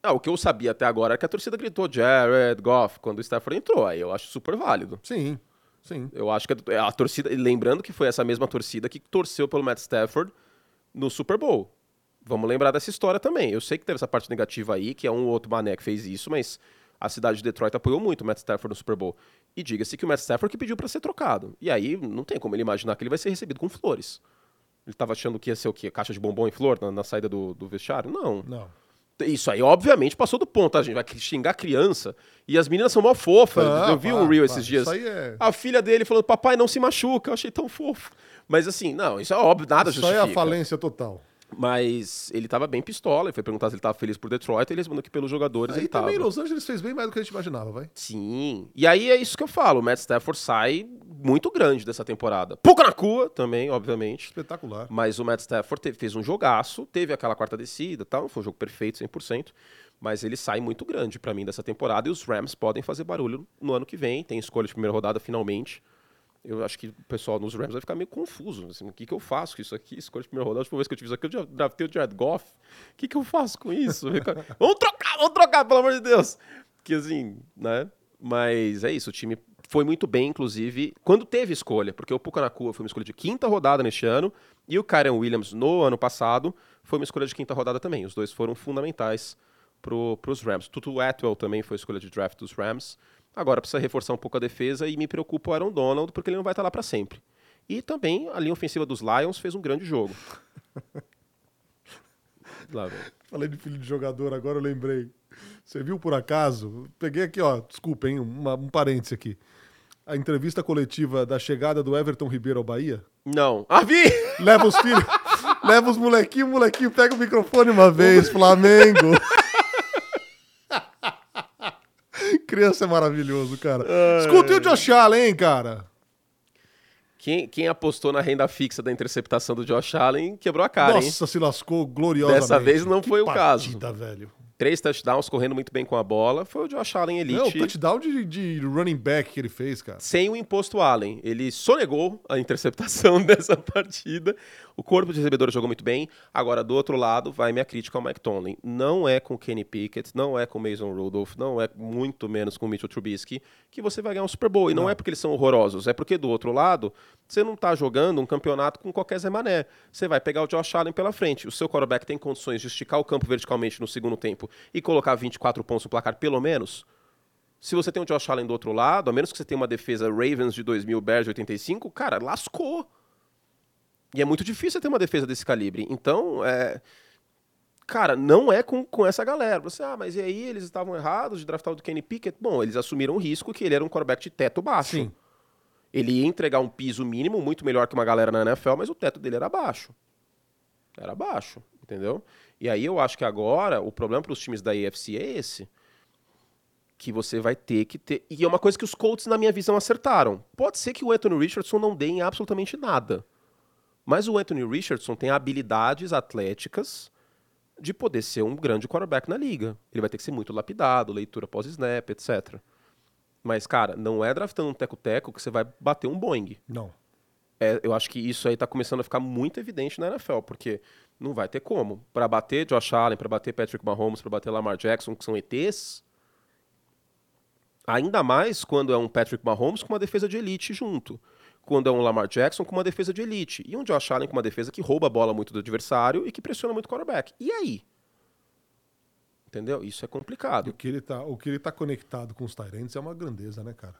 Ah, o que eu sabia até agora é que a torcida gritou Jared Goff quando o Stafford entrou. Aí eu acho super válido. Sim, sim. Eu acho que a, a torcida. Lembrando que foi essa mesma torcida que torceu pelo Matt Stafford no Super Bowl. Vamos lembrar dessa história também. Eu sei que teve essa parte negativa aí, que é um ou outro mané que fez isso, mas a cidade de Detroit apoiou muito o Matt Stafford no Super Bowl. E diga-se que o Matt Stafford que pediu para ser trocado. E aí não tem como ele imaginar que ele vai ser recebido com flores. Ele tava achando que ia ser o quê? Caixa de bombom e flor na, na saída do, do vestiário? Não. Não. Isso aí, obviamente, passou do ponto. A gente vai xingar criança. E as meninas são mó fofas. Ah, eu vi um pá, Reel pá, esses dias. isso aí é- A filha dele falando, papai, não se machuca. Eu achei tão fofo. Mas assim, não, isso é óbvio, nada Isso aí justifica. é a falência total. Mas ele tava bem pistola. Ele foi perguntar se ele tava feliz por Detroit. Ele respondeu que pelos jogadores Aí ele tava. também Los Angeles fez bem mais do que a gente imaginava, vai. Sim. E aí é isso que eu falo. O Matt Stafford sai muito grande dessa temporada. Pouco na cua também, obviamente. Espetacular. Mas o Matt Stafford teve- fez um jogaço, teve aquela quarta descida e tal, não foi um jogo perfeito, 100%, mas ele sai muito grande pra mim dessa temporada e os Rams podem fazer barulho no ano que vem, tem escolha de primeira rodada finalmente. Eu acho que o pessoal nos Rams vai ficar meio confuso. Assim, o que, que eu faço com isso aqui? Escolha de primeira rodada. A última vez que eu tive isso aqui, eu já draftei o Jared Goff. O que, que eu faço com isso? vamos trocar, vamos trocar, pelo amor de Deus. Que assim, né? Mas é isso, o time foi muito bem, inclusive, quando teve escolha, porque o Puka Nakua foi uma escolha de quinta rodada neste ano, e o Karen Williams no ano passado foi uma escolha de quinta rodada também. Os dois foram fundamentais para os Rams. Tutu Atwell também foi escolha de draft dos Rams. Agora precisa reforçar um pouco a defesa e me preocupa o Aaron Donald, porque ele não vai estar lá para sempre. E também a linha ofensiva dos Lions fez um grande jogo. Lá. Falei de filho de jogador, agora eu lembrei. Você viu por acaso? Peguei aqui, ó, desculpa, hein, uma- um parênteses aqui. A entrevista coletiva da chegada do Everton Ribeiro ao Bahia. Não. Ah, vi! Leva os filhos, leva os molequinhos, molequinho pega o microfone uma vez, Flamengo. Criança é maravilhoso, cara. Escuta e o Josh Allen, hein, cara. Quem, quem apostou na renda fixa da interceptação do Josh Allen quebrou a cara, hein? Nossa, se lascou gloriosamente. Dessa vez não Que foi o caso. partida, velho. Três touchdowns, correndo muito bem com a bola. Foi o Josh Allen Elite. Não, o touchdown de, de running back que ele fez, cara. sem o imposto Allen. Ele sonegou a interceptação dessa partida. O corpo de recebedores jogou muito bem. Agora, do outro lado, vai minha crítica ao Mike Tomlin. Não é com o Kenny Pickett, não é com o Mason Rudolph, não é muito menos com o Mitchell Trubisky que você vai ganhar um Super Bowl. E não, é porque eles são horrorosos, é porque do outro lado, você não tá jogando um campeonato com qualquer Zé Mané. Você vai pegar o Josh Allen pela frente. O seu quarterback tem condições de esticar o campo verticalmente no segundo tempo e colocar 24 pontos no placar, pelo menos? Se você tem o Josh Allen do outro lado, a menos que você tenha uma defesa Ravens de 2000, Bears de 85, cara, lascou. E é muito difícil ter uma defesa desse calibre. Então, é... Cara, não é com, com essa galera. Você, ah, mas e aí eles estavam errados de draftar o do Kenny Pickett? Bom, eles assumiram o risco que ele era um quarterback de teto baixo. Sim. Ele ia entregar um piso mínimo muito melhor que uma galera na NFL, mas o teto dele era baixo. Era baixo, entendeu? E aí eu acho que agora o problema para os times da AFC é esse. Que você vai ter que ter. E é uma coisa que os Colts, na minha visão, acertaram. Pode ser que o Anthony Richardson não dê em absolutamente nada. Mas o Anthony Richardson tem habilidades atléticas de poder ser um grande quarterback na liga. Ele vai ter que ser muito lapidado, leitura pós-snap, etc. Mas, cara, não é draftando um teco-teco que você vai bater um Boeing. Não. É, eu acho que isso aí tá começando a ficar muito evidente na NFL, porque não vai ter como. Para bater Josh Allen, para bater Patrick Mahomes, para bater Lamar Jackson, que são ETs, ainda mais quando é um Patrick Mahomes com uma defesa de elite junto. Quando é um Lamar Jackson com uma defesa de elite. E um Josh Allen com uma defesa que rouba a bola muito do adversário e que pressiona muito o quarterback. E aí? Entendeu? Isso é complicado. O que ele tá, o que ele tá conectado com os Tyrants é uma grandeza, né, cara?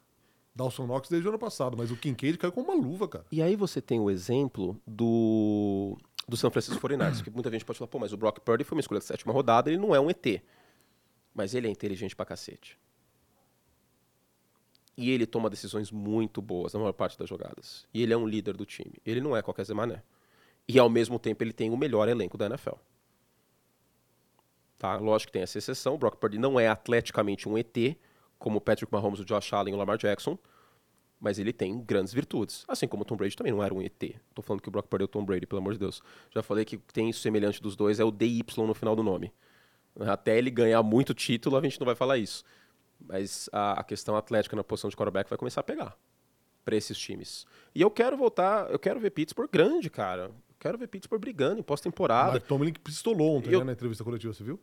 Dawson Knox desde o ano passado, mas o Kincaid caiu com uma luva, cara. E aí você tem o exemplo do, do San Francisco 49ers, que muita gente pode falar, pô, mas o Brock Purdy foi uma escolha de sétima rodada, ele não é um ET. Mas ele é inteligente pra cacete. E ele toma decisões muito boas na maior parte das jogadas. E ele é um líder do time. Ele não é qualquer Zé Mané. E ao mesmo tempo ele tem o melhor elenco da NFL. Tá? Lógico que tem essa exceção. O Brock Purdy não é atleticamente um ET, como o Patrick Mahomes, o Josh Allen e o Lamar Jackson, mas ele tem grandes virtudes. Assim como o Tom Brady também não era um ET. Tô falando que o Brock Purdy é o Tom Brady, pelo amor de Deus. Já falei que tem isso semelhante dos dois, é o DY no final do nome. Até ele ganhar muito título, a gente não vai falar isso. Mas a, a questão atlética na posição de quarterback vai começar a pegar para esses times. E eu quero voltar, eu quero ver Pittsburgh grande, cara. Quero ver Pittsburgh brigando em pós-temporada. Mike Tomlin que pistolou ontem Eu- né, na entrevista coletiva, você viu?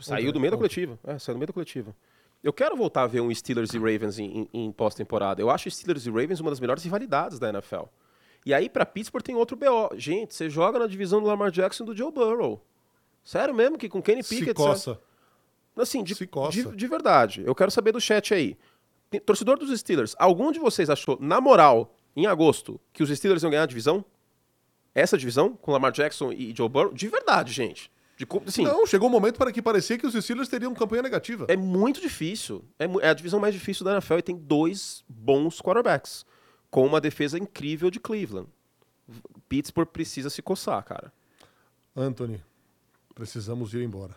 Saiu do meio da coletiva. É, saiu do meio da coletiva. Eu quero voltar a ver um Steelers e Ravens em, em- em pós-temporada. Eu acho Steelers e Ravens uma das melhores rivalidades da NFL. E aí, pra Pittsburgh, tem outro BO. Gente, você joga na divisão do Lamar Jackson e do Joe Burrow. Sério mesmo que com Kenny Se Pickett... coça. Assim, de, Se coça. de, de verdade. Eu quero saber do chat aí. Torcedor dos Steelers, algum de vocês achou, na moral, em agosto, que os Steelers iam ganhar a divisão? Essa divisão, com Lamar Jackson e Joe Burrow? De verdade, gente. De, assim, Não, chegou um momento para que parecia que os Steelers teriam campanha negativa. é muito difícil. É, é a divisão mais difícil da NFL e tem dois bons quarterbacks. Com uma defesa incrível de Cleveland. Pittsburgh precisa se coçar, cara. Anthony, precisamos ir embora.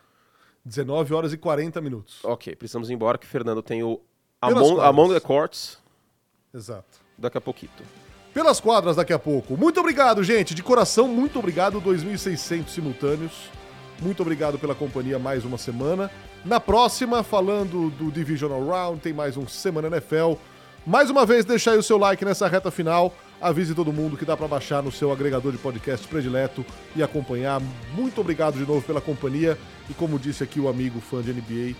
19 horas e 40 minutos. Ok, precisamos ir embora que o Fernando tem o Among. Among the Courts Exato. daqui a pouquinho. Pelas quadras daqui a pouco. Muito obrigado, gente. De coração, muito obrigado. 2.600 simultâneos. Muito obrigado pela companhia mais uma semana. Na próxima, falando do Divisional Round, tem mais um Semana NFL. Mais uma vez, deixa aí o seu like nessa reta final. Avise todo mundo que dá pra baixar no seu agregador de podcast predileto e acompanhar. Muito obrigado de novo pela companhia. E como disse aqui o amigo fã de NBA,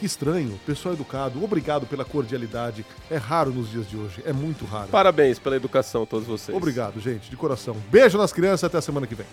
que estranho, pessoal educado, obrigado pela cordialidade. É raro nos dias de hoje, é muito raro. Parabéns pela educação a todos vocês. Obrigado, gente, de coração. Beijo nas crianças, até a semana que vem.